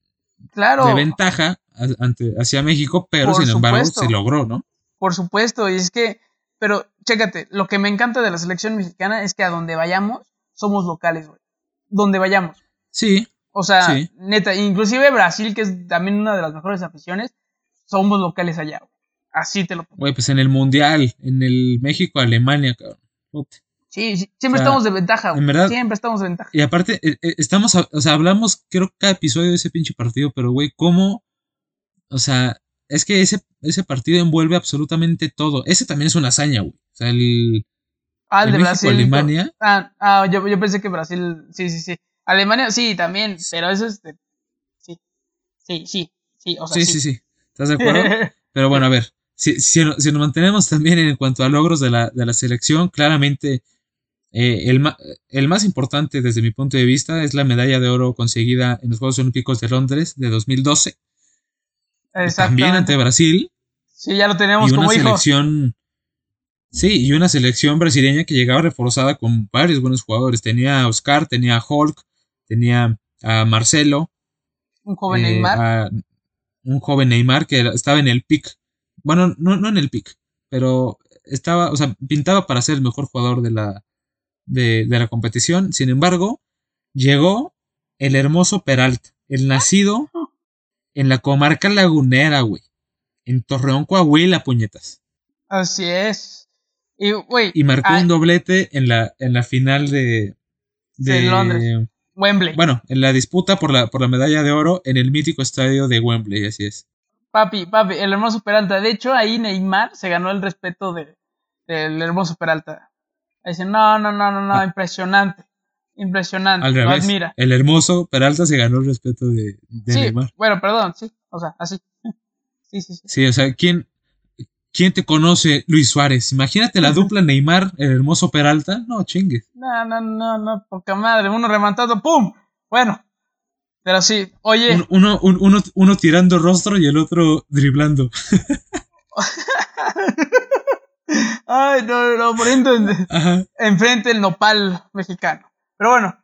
claro, de ventaja ante, hacia México, pero Por sin embargo se logró, ¿no? por supuesto, y es que, pero chécate, lo que me encanta de la selección mexicana es que a donde vayamos somos locales, güey. Donde vayamos. Sí, O sea, Sí. neta, inclusive Brasil, que es también una de las mejores aficiones, somos locales allá, güey. Así te lo pongo. güey, pues en el Mundial, en el México-Alemania, cabrón. Puta. Sí, sí, siempre O sea, estamos de ventaja, güey. en verdad- Siempre estamos de ventaja. Y aparte, eh, eh, estamos, o sea, hablamos, creo, cada episodio de ese pinche partido, pero, güey, ¿cómo? O sea, es que ese, ese partido envuelve absolutamente todo. Ese también es una hazaña, güey. O sea, el, Ah, el de Brasil. México-Alemania. Ah, ah yo, yo pensé que Brasil, sí, sí, sí. Alemania, sí, también, pero eso es, de- sí, sí, sí, sí, o sea, sí, sí, sí. ¿Estás de acuerdo? [LAUGHS] Pero bueno, a ver, si, si, si nos mantenemos también en cuanto a logros de la, de la selección, claramente eh, el, el más importante desde mi punto de vista es la medalla de oro conseguida en los Juegos Olímpicos de Londres de 2012, también ante Brasil, Sí, ya lo tenemos y una como selección, sí, y una selección brasileña que llegaba reforzada con varios buenos jugadores. Tenía a Oscar, tenía a Hulk, tenía a Marcelo, Un joven eh, Neymar. un joven Neymar que estaba en el pick. Bueno, no, no en el pick, pero estaba, o sea, pintaba para ser el mejor jugador de la, de, de la competición. Sin embargo, llegó el hermoso Peralta, el nacido [LAUGHS] en la comarca lagunera, güey. En Torreón, Coahuila, puñetas. Así es. Y, marcó ah, un doblete en la, en la final de, de Londres. Wembley. Bueno, en la disputa por la, por la medalla de oro en el mítico estadio de Wembley, así es. Papi, papi, el hermoso Peralta. De hecho, ahí Neymar se ganó el respeto de, del hermoso Peralta. Ahí Dice, no, no, no, no, no, Ah. impresionante. Impresionante. Al lo revés. admira. El hermoso Peralta se ganó el respeto de, de sí, Neymar. bueno, perdón, sí. O sea, así. [LAUGHS] Sí, sí, sí. Sí, o sea, ¿quién, ¿quién te conoce, Luis Suárez? Imagínate la dupla Neymar, el hermoso Peralta. No, chingue. No, no, no, no, poca madre. Uno rematando, ¡pum! Bueno. Pero sí, oye, Un- uno, un- uno, uno tirando rostro y el otro driblando. [LAUGHS] ay, no, no, poniendo en- enfrente el nopal mexicano. Pero bueno,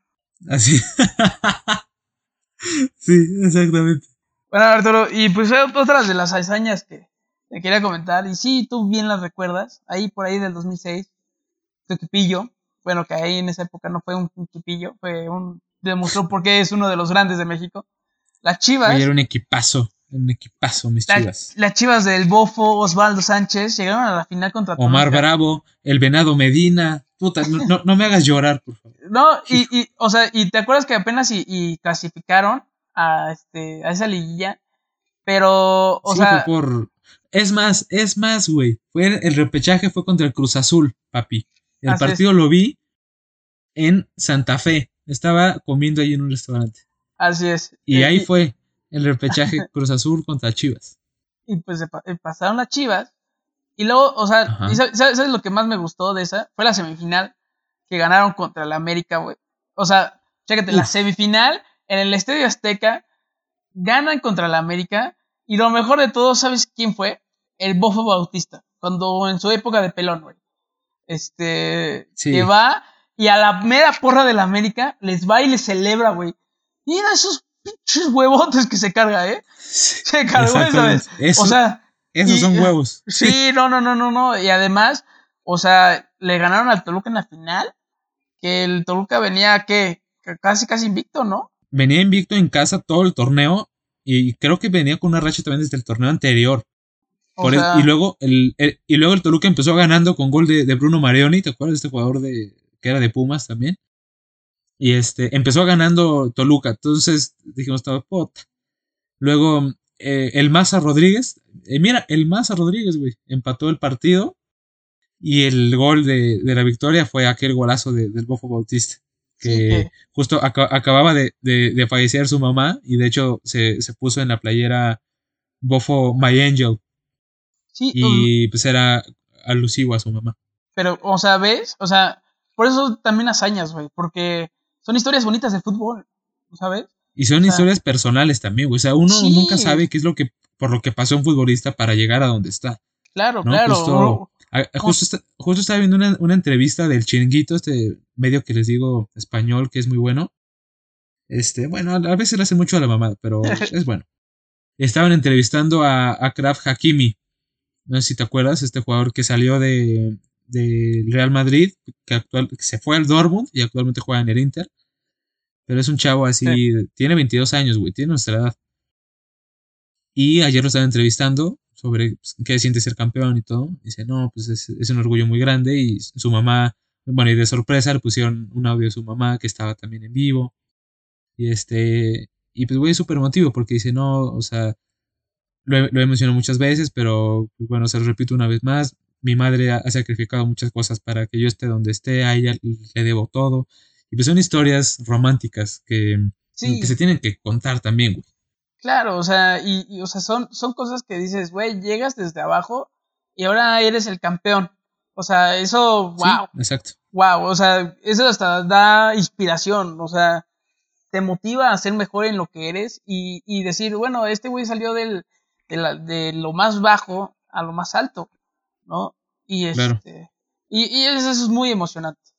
así. [LAUGHS] sí, exactamente. bueno, Arturo, y pues eh, otras de las hazañas que te quería comentar, y sí, tú bien las recuerdas, ahí por ahí del 2006, tu equipillo, bueno, que ahí en esa época no fue un equipillo, fue un, demostró por qué es uno de los grandes de México. Las Chivas, Oye, era un equipazo, un equipazo, mis la- chivas. las Chivas del Bofo, Osvaldo Sánchez, llegaron a la final contra Omar. Bravo, el Venado Medina. Puta, no, no, no me hagas llorar, por favor. No, y, y, o sea, y te acuerdas que apenas y, y clasificaron a este a esa liguilla, pero o sí, sea, fue por. Es más, es más, güey. Fue el repechaje fue contra el Cruz Azul, papi. El Así es. partido lo vi en Santa Fe. Estaba comiendo ahí en un restaurante. así es. Y Eh, ahí fue el repechaje [LAUGHS] Cruz Azul contra Chivas. y pues eh, pasaron las Chivas y luego, o sea, Ajá. ¿y sabes, lo que más me gustó de esa? Fue la semifinal que ganaron contra el América, güey. O sea, chécate, la semifinal en el Estadio Azteca ganan contra el América y lo mejor de todo, ¿sabes quién fue? El Bofo Bautista, cuando en su época de pelón, güey. Este, Sí. que va y a la mera porra de la América les va y les celebra, güey. Mira esos pinches huevotes que se carga, ¿eh? Se cargó esa vez. Eso- O sea, esos y- son huevos. Sí, no, no, no, no, no. Y además, o sea, le ganaron al Toluca en la final. Que el Toluca venía, que Casi, casi invicto, ¿no? Venía invicto en casa todo el torneo y creo que venía con una racha también desde el torneo anterior. O Por el- sea, y, luego el, el- y luego el Toluca empezó ganando con gol de, de Bruno Marioni, ¿te acuerdas de este jugador de, que era de Pumas también? Y este, empezó ganando Toluca, entonces dijimos, estaba puta. Luego eh, el Maza Rodríguez, eh, mira, el Maza Rodríguez, güey, empató el partido y el gol de, de la victoria fue aquel golazo de- del Bofo Bautista, que, justo aca- acababa de, de- de fallecer su mamá y de hecho se, se puso en la playera Bofo My Angel sí, y pues era alusivo a su mamá. pero, o sea, ¿ves? O sea, por eso también hazañas, güey, porque son historias bonitas de fútbol, ¿sabes? Y son historias personales también, güey. O sea, uno nunca sabe qué es lo que, por lo que pasó un futbolista para llegar a donde está. Claro, claro. Justo, justo, justo, estaba viendo una, una, entrevista del Chiringuito, este medio que les digo español, que es muy bueno. Este, bueno, a veces le hace mucho a la mamada, pero [LAUGHS] es bueno. Estaban entrevistando a, a Kraft Hakimi. No sé si te acuerdas, este jugador que salió de, de Real Madrid, que, actual, que se fue al Dortmund y actualmente juega en el Inter. Pero es un chavo así, tiene 22 años, güey, tiene nuestra edad. Y ayer lo estaba entrevistando sobre qué siente ser campeón y todo. dice, no, pues es, es, un orgullo muy grande. Y su mamá, bueno, y de sorpresa le pusieron un audio de su mamá que estaba también en vivo. Y este, y pues, güey, es súper emotivo porque dice, no, o sea, lo he, lo he, mencionado muchas veces, pero pues, bueno, se lo repito una vez más. Mi madre ha, sacrificado muchas cosas para que yo esté donde esté, a ella le debo todo. Y pues son historias románticas que, que se tienen que contar también, güey. Claro, o sea, y, o sea, son, son cosas que dices, güey, llegas desde abajo y ahora eres el campeón. O sea, eso, wow. exacto. Wow, o sea, eso hasta da inspiración, o sea, te motiva a ser mejor en lo que eres y, y decir, bueno, este güey salió del, de, lo más bajo a lo más alto, ¿no? Y, este, y, y eso es muy emocionante.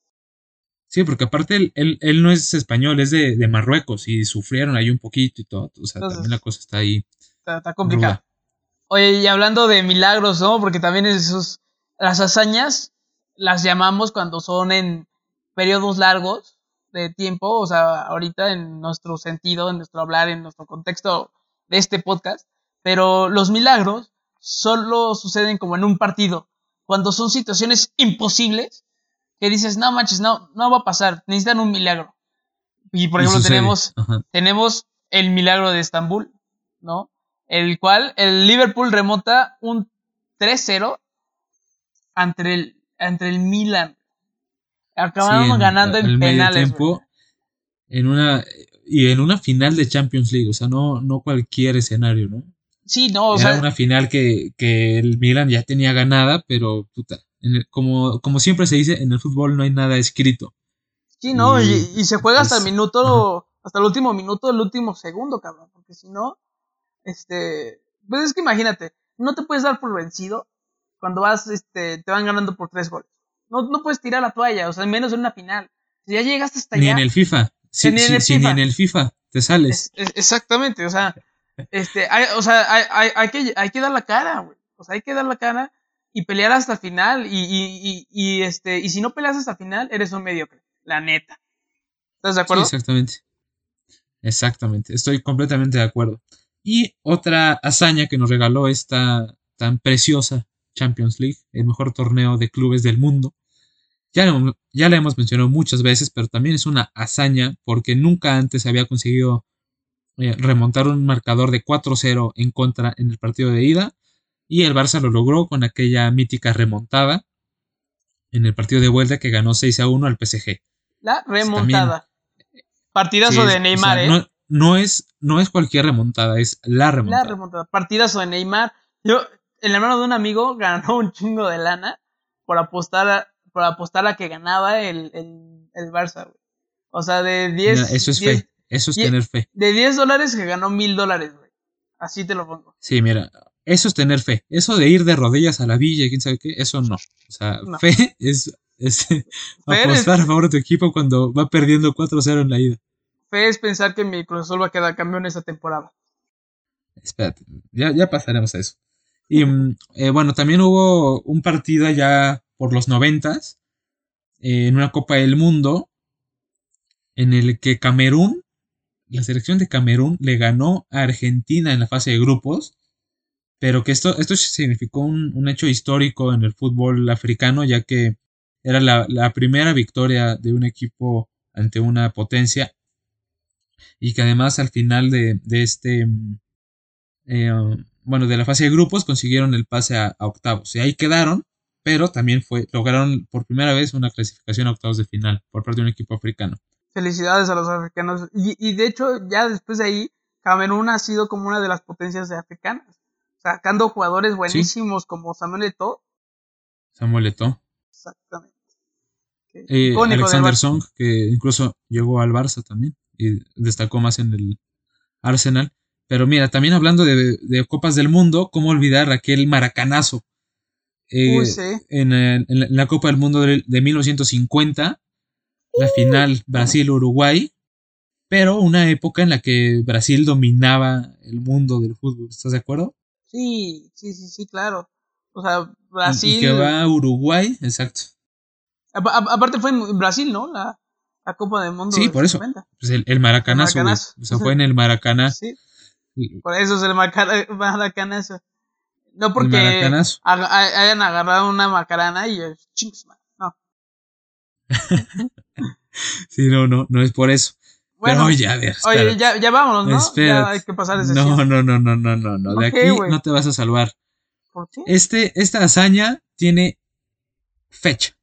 Sí, porque aparte él, él, él, no es español, es de, de, Marruecos y sufrieron ahí un poquito y todo. O sea, también la cosa está ahí. Está, está complicada. Oye, y hablando de milagros, ¿no? Porque también esos, las hazañas las llamamos cuando son en periodos largos de tiempo, o sea, ahorita en nuestro sentido, en nuestro hablar, en nuestro contexto de este podcast, pero los milagros solo suceden como en un partido, cuando son situaciones imposibles que dices, no manches, no, no va a pasar, necesitan un milagro. Y por ejemplo, tenemos, tenemos el milagro de Estambul, ¿no? El cual el Liverpool remonta un 3-0 ante el, entre el Milan. Acabaron ganando en, penales. Tiempo, en una, y en una final de Champions League, o sea, no, no cualquier escenario, ¿no? Sí, no, o Era sea. una final que, que el Milan ya tenía ganada, pero puta, como, como siempre se dice, en el fútbol no hay nada escrito. Sí, no, y, y, se juega hasta el minuto, hasta el último minuto, el último segundo, cabrón, porque si no, este, pues es que imagínate, no te puedes dar por vencido cuando vas, este, te van ganando por tres goles. No, no puedes tirar la toalla, o sea, menos en una final. Si ya llegaste hasta allá. Ni en el FIFA. Si, ni, en el FIFA. ni en el FIFA te sales. exactamente, o sea, este, hay, o sea, hay, hay, hay, que, hay que dar la cara, güey. O sea, hay que dar la cara y pelear hasta el final. Y, y, y, este, y si no peleas hasta el final, eres un mediocre, la neta. ¿Estás de acuerdo? Sí, exactamente. Exactamente, estoy completamente de acuerdo. Y otra hazaña que nos regaló esta tan preciosa Champions League, el mejor torneo de clubes del mundo. Ya, ya la hemos mencionado muchas veces, pero también es una hazaña porque nunca antes había conseguido eh, remontar un marcador de 4-0 en contra en el partido de ida y el Barça lo logró con aquella mítica remontada en el partido de vuelta que ganó 6 a 1 al PSG. La remontada. Partidazo de Neymar, ¿eh? No, es, no es cualquier remontada, es la remontada. La remontada. Partidazo de Neymar. Yo, el hermano de un amigo [LAUGHS] ganó un chingo de lana por apostar a, por apostar a que ganaba el, el, el Barça, güey. O sea, de 10. eso es fe. Eso es tener fe. De 10 dólares que ganó mil dólares, güey. Así te lo pongo. Sí, mira, eso es tener fe. Eso de ir de rodillas a la villa y quién sabe qué, eso no. O sea, fe [LAUGHS] es, [LAUGHS] es apostar a favor de tu equipo cuando va perdiendo 4-0 en la ida. Fe es pensar que mi Cruz va a quedar campeón esta temporada. Espérate, ya, ya pasaremos a eso. Y mm, eh, bueno, también hubo un partido allá por los noventas, eh, en una Copa del Mundo, en el que Camerún, la selección de Camerún, le ganó a Argentina en la fase de grupos pero que esto, esto significó un, hecho histórico en el fútbol africano, ya que era la, primera victoria de un equipo ante una potencia y que además al final de, este, eh, bueno, de la fase de grupos consiguieron el pase a, octavos y ahí quedaron, pero también fue, lograron por primera vez una clasificación a octavos de final por parte de un equipo africano. Felicidades a los africanos y, y de hecho ya después de ahí Camerún ha sido como una de las potencias africanas sacando jugadores buenísimos como Samuel Eto'o. Samuel Eto'o. Exactamente. Eh, Alexander. Song, que incluso llegó al Barça también y destacó más en el Arsenal. Pero mira, también hablando de, de Copas del Mundo, ¿cómo olvidar aquel maracanazo? Eh, Uy, sí. en, el- en la, Copa del Mundo de, de 1950, la final Brasil-Uruguay, pero una época en la que Brasil dominaba el mundo del fútbol, ¿estás de acuerdo? Sí, sí, sí, sí, claro. O sea, Brasil. Y que va a Uruguay, exacto. apa- apa- aparte fue en Brasil, ¿no? La, la Copa del Mundo. Sí, por eso. 50. Pues el, el maracanazo, El maracanazo. O sea, fue en el Maracaná. Sí, por eso le marca maracanazo. No El porque hay- hayan agarrado una macarana y eh, chingues, man. No. [LAUGHS] Sí, no, no, no es por eso. Bueno, Pero oye, a ver. oye, ya, ya vámonos, ¿no? Ya Espérate. hay que pasar ese No, no, no, no, no, no, no. De aquí no te vas a salvar. ¿Por qué? Este, esta hazaña tiene fecha.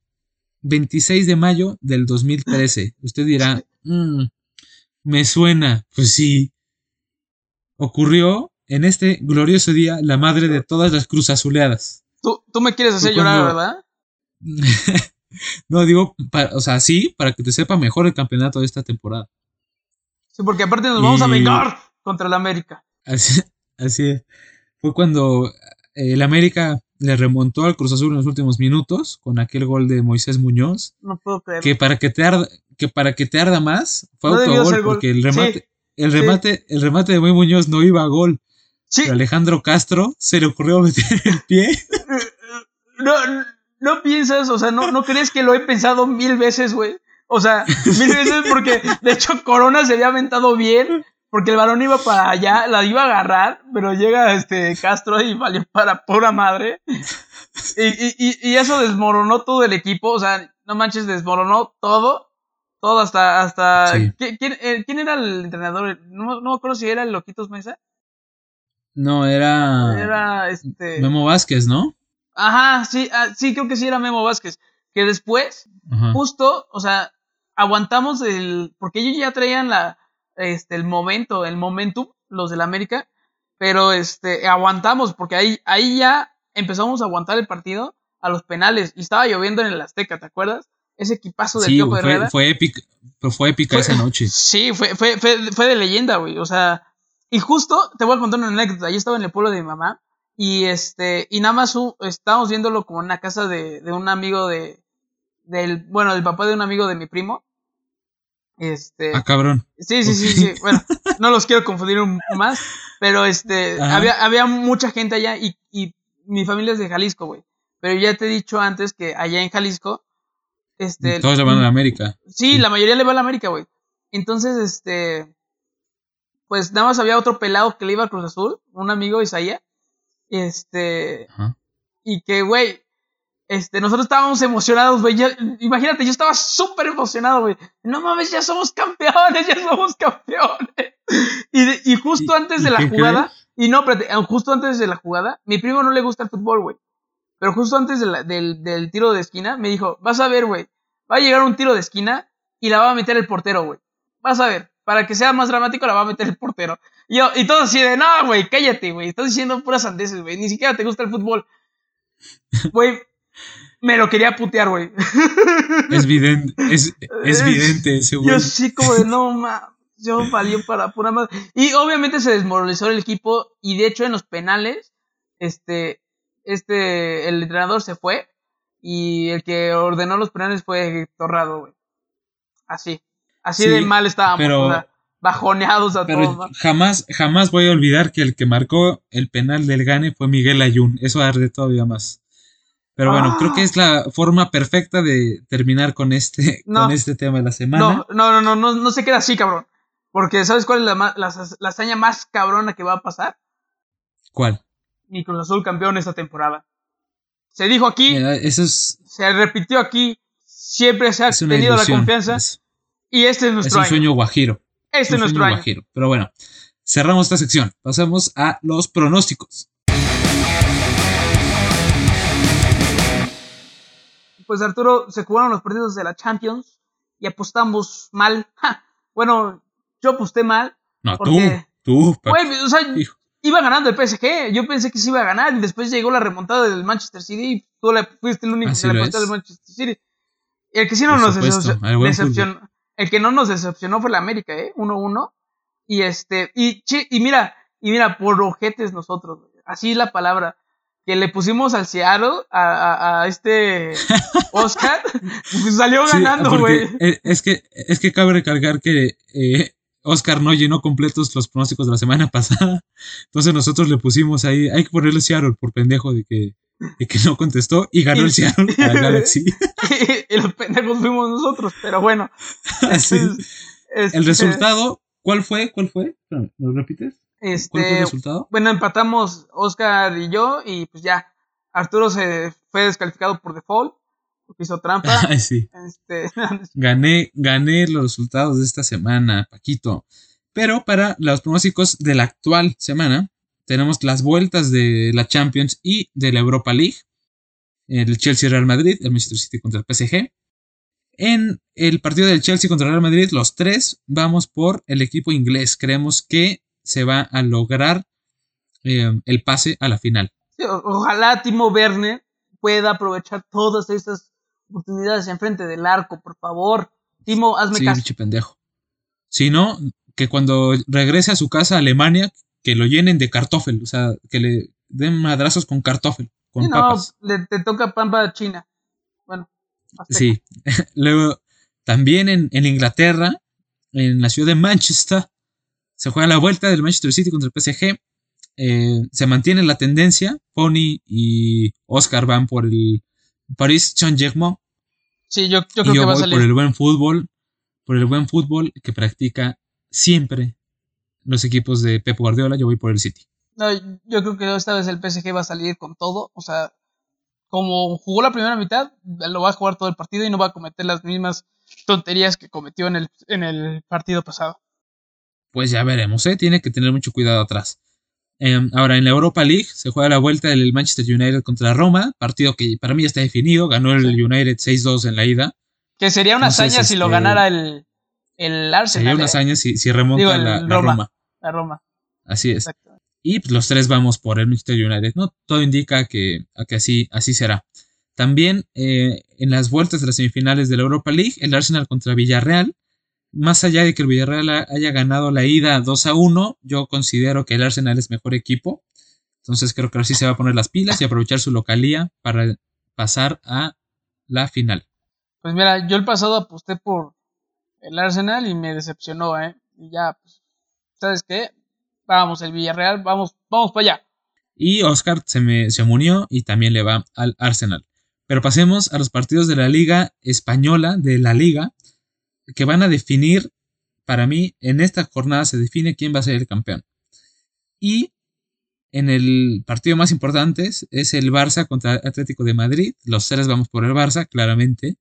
26 de mayo del 2013. [GASPS] Usted dirá, "Mm, me suena. Pues sí. Ocurrió en este glorioso día la madre de todas las cruzazuleadas. Tú, tú me quieres hacer llorar, ¿verdad? [LAUGHS] no digo, o sea, sí, para que te sepa mejor el campeonato de esta temporada. Sí, porque aparte nos vamos a vengar contra el América. Así, [LAUGHS] así es. Fue cuando eh, el América le remontó al Cruz Azul en los últimos minutos con aquel gol de Moisés Muñoz. No puedo creer. Que para que te arda, que para que te arda más, fue No autogol porque el remate, Sí, el sí. remate, el remate de Moisés Muñoz no iba a gol. Sí, Pero Alejandro Castro se le ocurrió [LAUGHS] meter el pie. [LAUGHS] no, no piensas, o sea, no, no crees que lo he pensado mil veces, güey. O sea, mil veces porque de hecho Corona se había aventado bien, porque el balón iba para allá, la iba a agarrar, pero llega este Castro y valió para pura madre. Y, y, y, eso desmoronó todo el equipo, o sea, no manches, desmoronó todo. Todo hasta, hasta. Sí. ¿Qui- ¿quién, eh, quién era el entrenador? No, no me acuerdo si era el Loquitos Mesa. No, era, Era este. Memo Vázquez, ¿no? Ajá, sí, ah, sí, creo que sí era Memo Vázquez. Que después, Ajá. justo, o sea, aguantamos el. Porque ellos ya traían la, este, el momento, el momentum, los del América. Pero este, aguantamos, porque ahí, ahí ya empezamos a aguantar el partido a los penales. Y estaba lloviendo en el Azteca, ¿te acuerdas? Ese equipazo del Sí, Piojo Herrera. fue, épica, pero fue épica Fue- esa noche. [LAUGHS] Sí, fue, fue, fue, fue de leyenda, güey. O sea, y justo te voy a contar una anécdota. Yo estaba en el pueblo de mi mamá y este, y nada más estábamos viéndolo como en una casa de, de un amigo de, del, bueno, del papá de un amigo de mi primo. Este, Ah, cabrón. sí, sí, sí, sí. Bueno, [LAUGHS] no los quiero confundir un- más, pero este, Ajá. había, había mucha gente allá y, y mi familia es de Jalisco, güey. Pero ya te he dicho antes que allá en Jalisco, este, Todos le van a la América. Sí, Sí. la mayoría le va a la América, güey. Entonces, este. Pues nada más había otro pelado que le iba a Cruz Azul, un amigo Isaías. Este. Ajá. Y que, güey. Este, nosotros estábamos emocionados, güey. Imagínate, yo estaba súper emocionado, güey. No mames, ya somos campeones, ya somos campeones. [LAUGHS] Y, de- y justo ¿Y- antes de la jugada, y no, espérate, eh, justo antes de la jugada, mi primo no le gusta el fútbol, güey. Pero justo antes de la- del, del tiro de esquina, me dijo, vas a ver, güey, va a llegar un tiro de esquina y la va a meter el portero, güey. Vas a ver, para que sea más dramático, la va a meter el portero. Y, yo, y todo así de, no, güey, cállate, güey, estás diciendo puras sandeces, güey, ni siquiera te gusta el fútbol. Güey, me lo quería putear, güey. [LAUGHS] Es vidente, es, es vidente ese güey. Yo sí como de, no, ma, yo valió para pura madre. Y obviamente se desmoralizó el equipo y de hecho en los penales, este, este, el entrenador se fue y el que ordenó los penales fue Torrado, güey. Así, así Sí, de mal estábamos, pero- o sea, bajoneados a Pero todos. jamás, jamás voy a olvidar que el que marcó el penal del Gane fue Miguel Ayun. Eso arde todavía más. Pero bueno, Ah. creo que es la forma perfecta de terminar con este, No. con este tema de la semana. No, no, no, no, no, no se queda así, cabrón. Porque ¿sabes cuál es la, ma- la, la hazaña más cabrona que va a pasar? ¿Cuál? Mi Cruz Azul campeón esta temporada. Se dijo aquí, Mira, eso es, se repitió aquí, siempre se ha es tenido la ilusión. confianza Es, y este es es nuestro un año. sueño guajiro. este Es es nuestro sueño año. guajiro. Pero bueno, cerramos esta sección. Pasamos a los pronósticos. Pues Arturo, se jugaron los partidos de la Champions y apostamos mal. [LAUGHS] Ja, Bueno, yo aposté mal. No, ¿Por tú, tú. o sea, hijo. iba ganando el PSG. Yo pensé que se iba a ganar y después llegó la remontada del Manchester City y tú le fuiste el único Así que le es. al Manchester City. El que sí no nos decepcionó, el que no nos decepcionó fue la América, ¿eh? 1-1. Y este, y, y mira, y mira, por ojetes nosotros, así es la palabra, que le pusimos al Seattle, a, a, este [LAUGHS] Oscar, pues salió ganando, güey. E, es que, es que cabe recalcar que eh, Oscar no llenó completos los pronósticos de la semana [LAUGHS] pasada. Entonces nosotros le pusimos ahí, hay que ponerle Seattle por pendejo de que, de que no contestó y ganó el Seattle [LAUGHS] a Galaxy. y, los pendejos fuimos nosotros, pero bueno. el resultado, ¿cuál fue? ¿Cuál fue? ¿Lo repites? Este, ¿Cuál fue el resultado? Bueno, empatamos Oscar y yo y pues ya. Arturo se fue descalificado por default porque hizo trampa. [LAUGHS] Ay, sí. Este, [LAUGHS] gané, gané los resultados de esta semana, Paquito. Pero para los pronósticos de la actual semana, tenemos las vueltas de la Champions y de la Europa League. El Chelsea Real Madrid, el Manchester City contra el PSG. En el partido del Chelsea contra el Real Madrid, los tres vamos por el equipo inglés. Creemos que se va a lograr eh, el pase a la final. ojalá Timo Werner pueda aprovechar todas estas oportunidades enfrente del arco, por favor. Timo, hazme sí, caso. pendejo. Si no, que cuando regrese a su casa a Alemania, que lo llenen de cartófel, o sea, que le den madrazos con cartófel, con no, Le, te toca pampa china. Bueno. Sí. [LAUGHS] Luego, también en, en Inglaterra, en la ciudad de Manchester, se juega la vuelta del Manchester City contra el PSG. Eh, se mantiene la tendencia. Pony y Oscar van por el Paris Saint-Germain. Sí, yo, creo que va a salir. Por el buen fútbol. Por el buen fútbol que practica siempre los equipos de Pep Guardiola. Yo voy por el City. No, yo creo que esta vez el PSG va a salir con todo. O sea, como jugó la primera mitad, lo va a jugar todo el partido y no va a cometer las mismas tonterías que cometió en el, en el partido pasado pues ya veremos, ¿eh? Tiene que tener mucho cuidado atrás. Em, ahora, en la Europa League se juega la vuelta del Manchester United contra Roma, partido que para mí ya está definido, ganó el United 6-2 en la ida. Que sería una hazaña si lo este, ganara el, el Arsenal. Sería una ¿eh? hazaña si, si remonta la, Roma, la, Roma, Así es. Y pues, los tres vamos por el Manchester United, ¿no? Todo indica que, que así, así será. También eh, en las vueltas de las semifinales de la Europa League, el Arsenal contra Villarreal más allá de que el Villarreal haya ganado la ida 2 a 1, yo considero que el Arsenal es mejor equipo. Entonces creo que ahora sí se va a poner las pilas y aprovechar su localía para pasar a la final. Pues mira, yo el pasado aposté por el Arsenal y me decepcionó, ¿eh? Y ya, pues, ¿sabes qué? Vamos, el Villarreal, vamos, vamos para allá. Y Oscar se me se unió y también le va al Arsenal. Pero pasemos a los partidos de la Liga Española, de la Liga, que van a definir, para mí, en esta jornada se define quién va a ser el campeón. Y en el partido más importante es el Barça contra Atlético de Madrid. Los tres vamos por el Barça, claramente.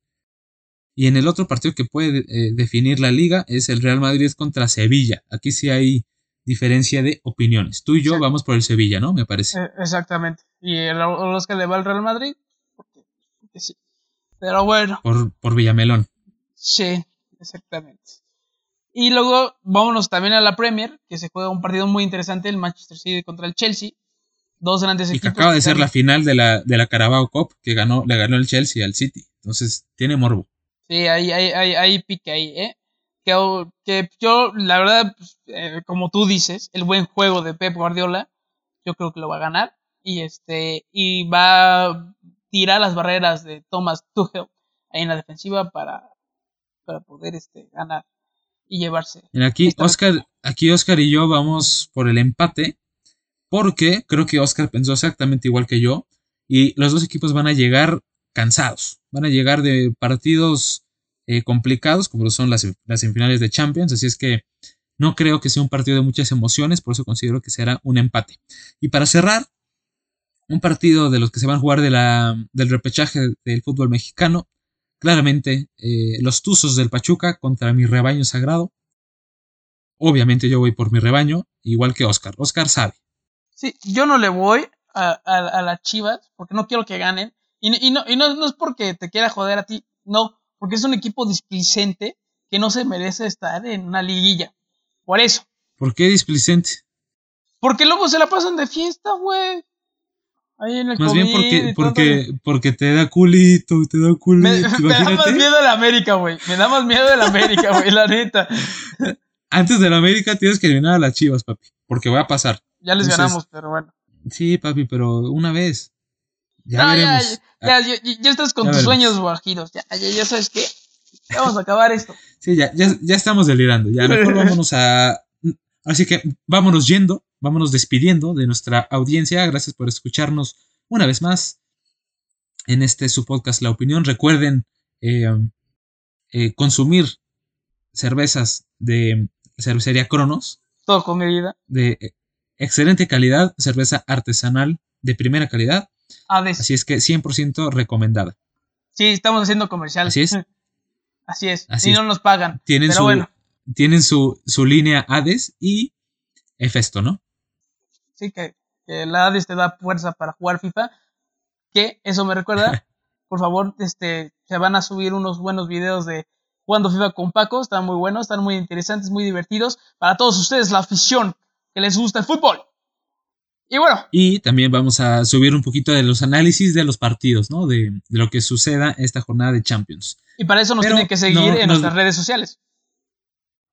Y en el otro partido que puede eh, definir la liga es el Real Madrid contra Sevilla. Aquí sí hay diferencia de opiniones. Tú y yo vamos por el Sevilla, ¿no? Me parece. Eh, exactamente. Y los que le va al Real Madrid, porque, sí. Pero bueno. Por, por Villamelón. Sí, exactamente. Y luego vámonos también a la Premier, que se juega un partido muy interesante, el Manchester City contra el Chelsea. Dos grandes equipos. Y que acaba de ser la final de la, de la Carabao Cup, que ganó, le ganó el Chelsea al City. Entonces, tiene morbo. Sí, ahí, ahí, ahí, ahí pique ahí, ¿eh? Que, que yo, la verdad, pues, eh, como tú dices, el buen juego de Pep Guardiola, yo creo que lo va a ganar. Y este, y va a tirar las barreras de Thomas Tuchel ahí en la defensiva para para poder este, ganar y llevarse. aquí Oscar, aquí Oscar y yo vamos por el empate, porque creo que Oscar pensó exactamente igual que yo, y los dos equipos van a llegar cansados, van a llegar de partidos eh, complicados, como son las, las semifinales de Champions, así es que no creo que sea un partido de muchas emociones, por eso considero que será un empate. Y para cerrar, un partido de los que se van a jugar de la, del repechaje del fútbol mexicano, Claramente, eh, los Tuzos del Pachuca contra mi rebaño sagrado. Obviamente yo voy por mi rebaño, igual que Oscar. Oscar sabe. Sí, yo no le voy a, a, las Chivas porque no quiero que ganen. Y, y, no, y no, no, es porque te quiera joder a ti, no, porque es un equipo displicente que no se merece estar en una liguilla. Por eso. ¿Por qué displicente? Porque luego se la pasan de fiesta, güey. Ahí en el Más bien porque, porque, porque te da culito, te da culito. Me, [LAUGHS] me da más miedo el América, güey. Me da más miedo el América, [LAUGHS] güey, la neta. antes de la América tienes que eliminar a las chivas, papi. Porque va a pasar. Ya les Entonces, ganamos, pero bueno. Sí, papi, pero una vez. Ya No, veremos. ya, ya, ya- ya estás con tus veremos. sueños guajiros. Ya, ya, ya sabes qué. Vamos a acabar esto. Sí, ya, ya, ya estamos delirando. Ya mejor [LAUGHS] vámonos a. Así que vámonos yendo, vámonos despidiendo de nuestra audiencia. Gracias por escucharnos una vez más en este su podcast La Opinión. Recuerden eh, eh, consumir cervezas de cervecería Cronos, Todo con medida. de excelente calidad, cerveza artesanal de primera calidad. Hades. Así es que 100% recomendada. Sí, estamos haciendo comercial. Así es. [LAUGHS] Así es. Así y es. no nos pagan. Tienen Pero su, bueno. tienen su, su línea Hades y Hefesto, ¿no? Sí, que, que la Hades te da fuerza para jugar FIFA. Que eso me recuerda. [LAUGHS] por favor, este, se van a subir unos buenos videos de jugando FIFA con Paco. Están muy buenos, están muy interesantes, muy divertidos. Para todos ustedes, la afición que les gusta el fútbol. Y bueno, Y también vamos a subir un poquito de los análisis de los partidos, ¿no? De, de lo que suceda esta jornada de Champions. y para eso nos Pero tienen que seguir no- en nuestras redes sociales.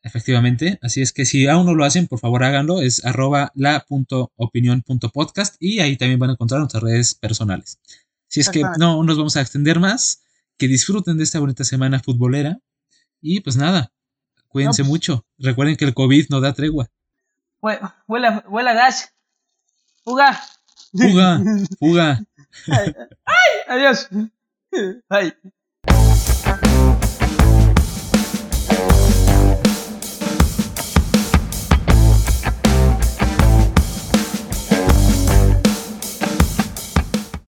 Efectivamente. Así es que si aún no lo hacen, por favor háganlo. Es arroba la.opinión.podcast y ahí también van a encontrar nuestras redes personales. Si es que no nos vamos a extender más, que disfruten de esta bonita semana futbolera. Y pues nada, cuídense No, pues- mucho. Recuerden que el COVID no da tregua. Hue- Huele, a- huele a gas. Fuga. Fuga, fuga. [LAUGHS] Adiós. Bye.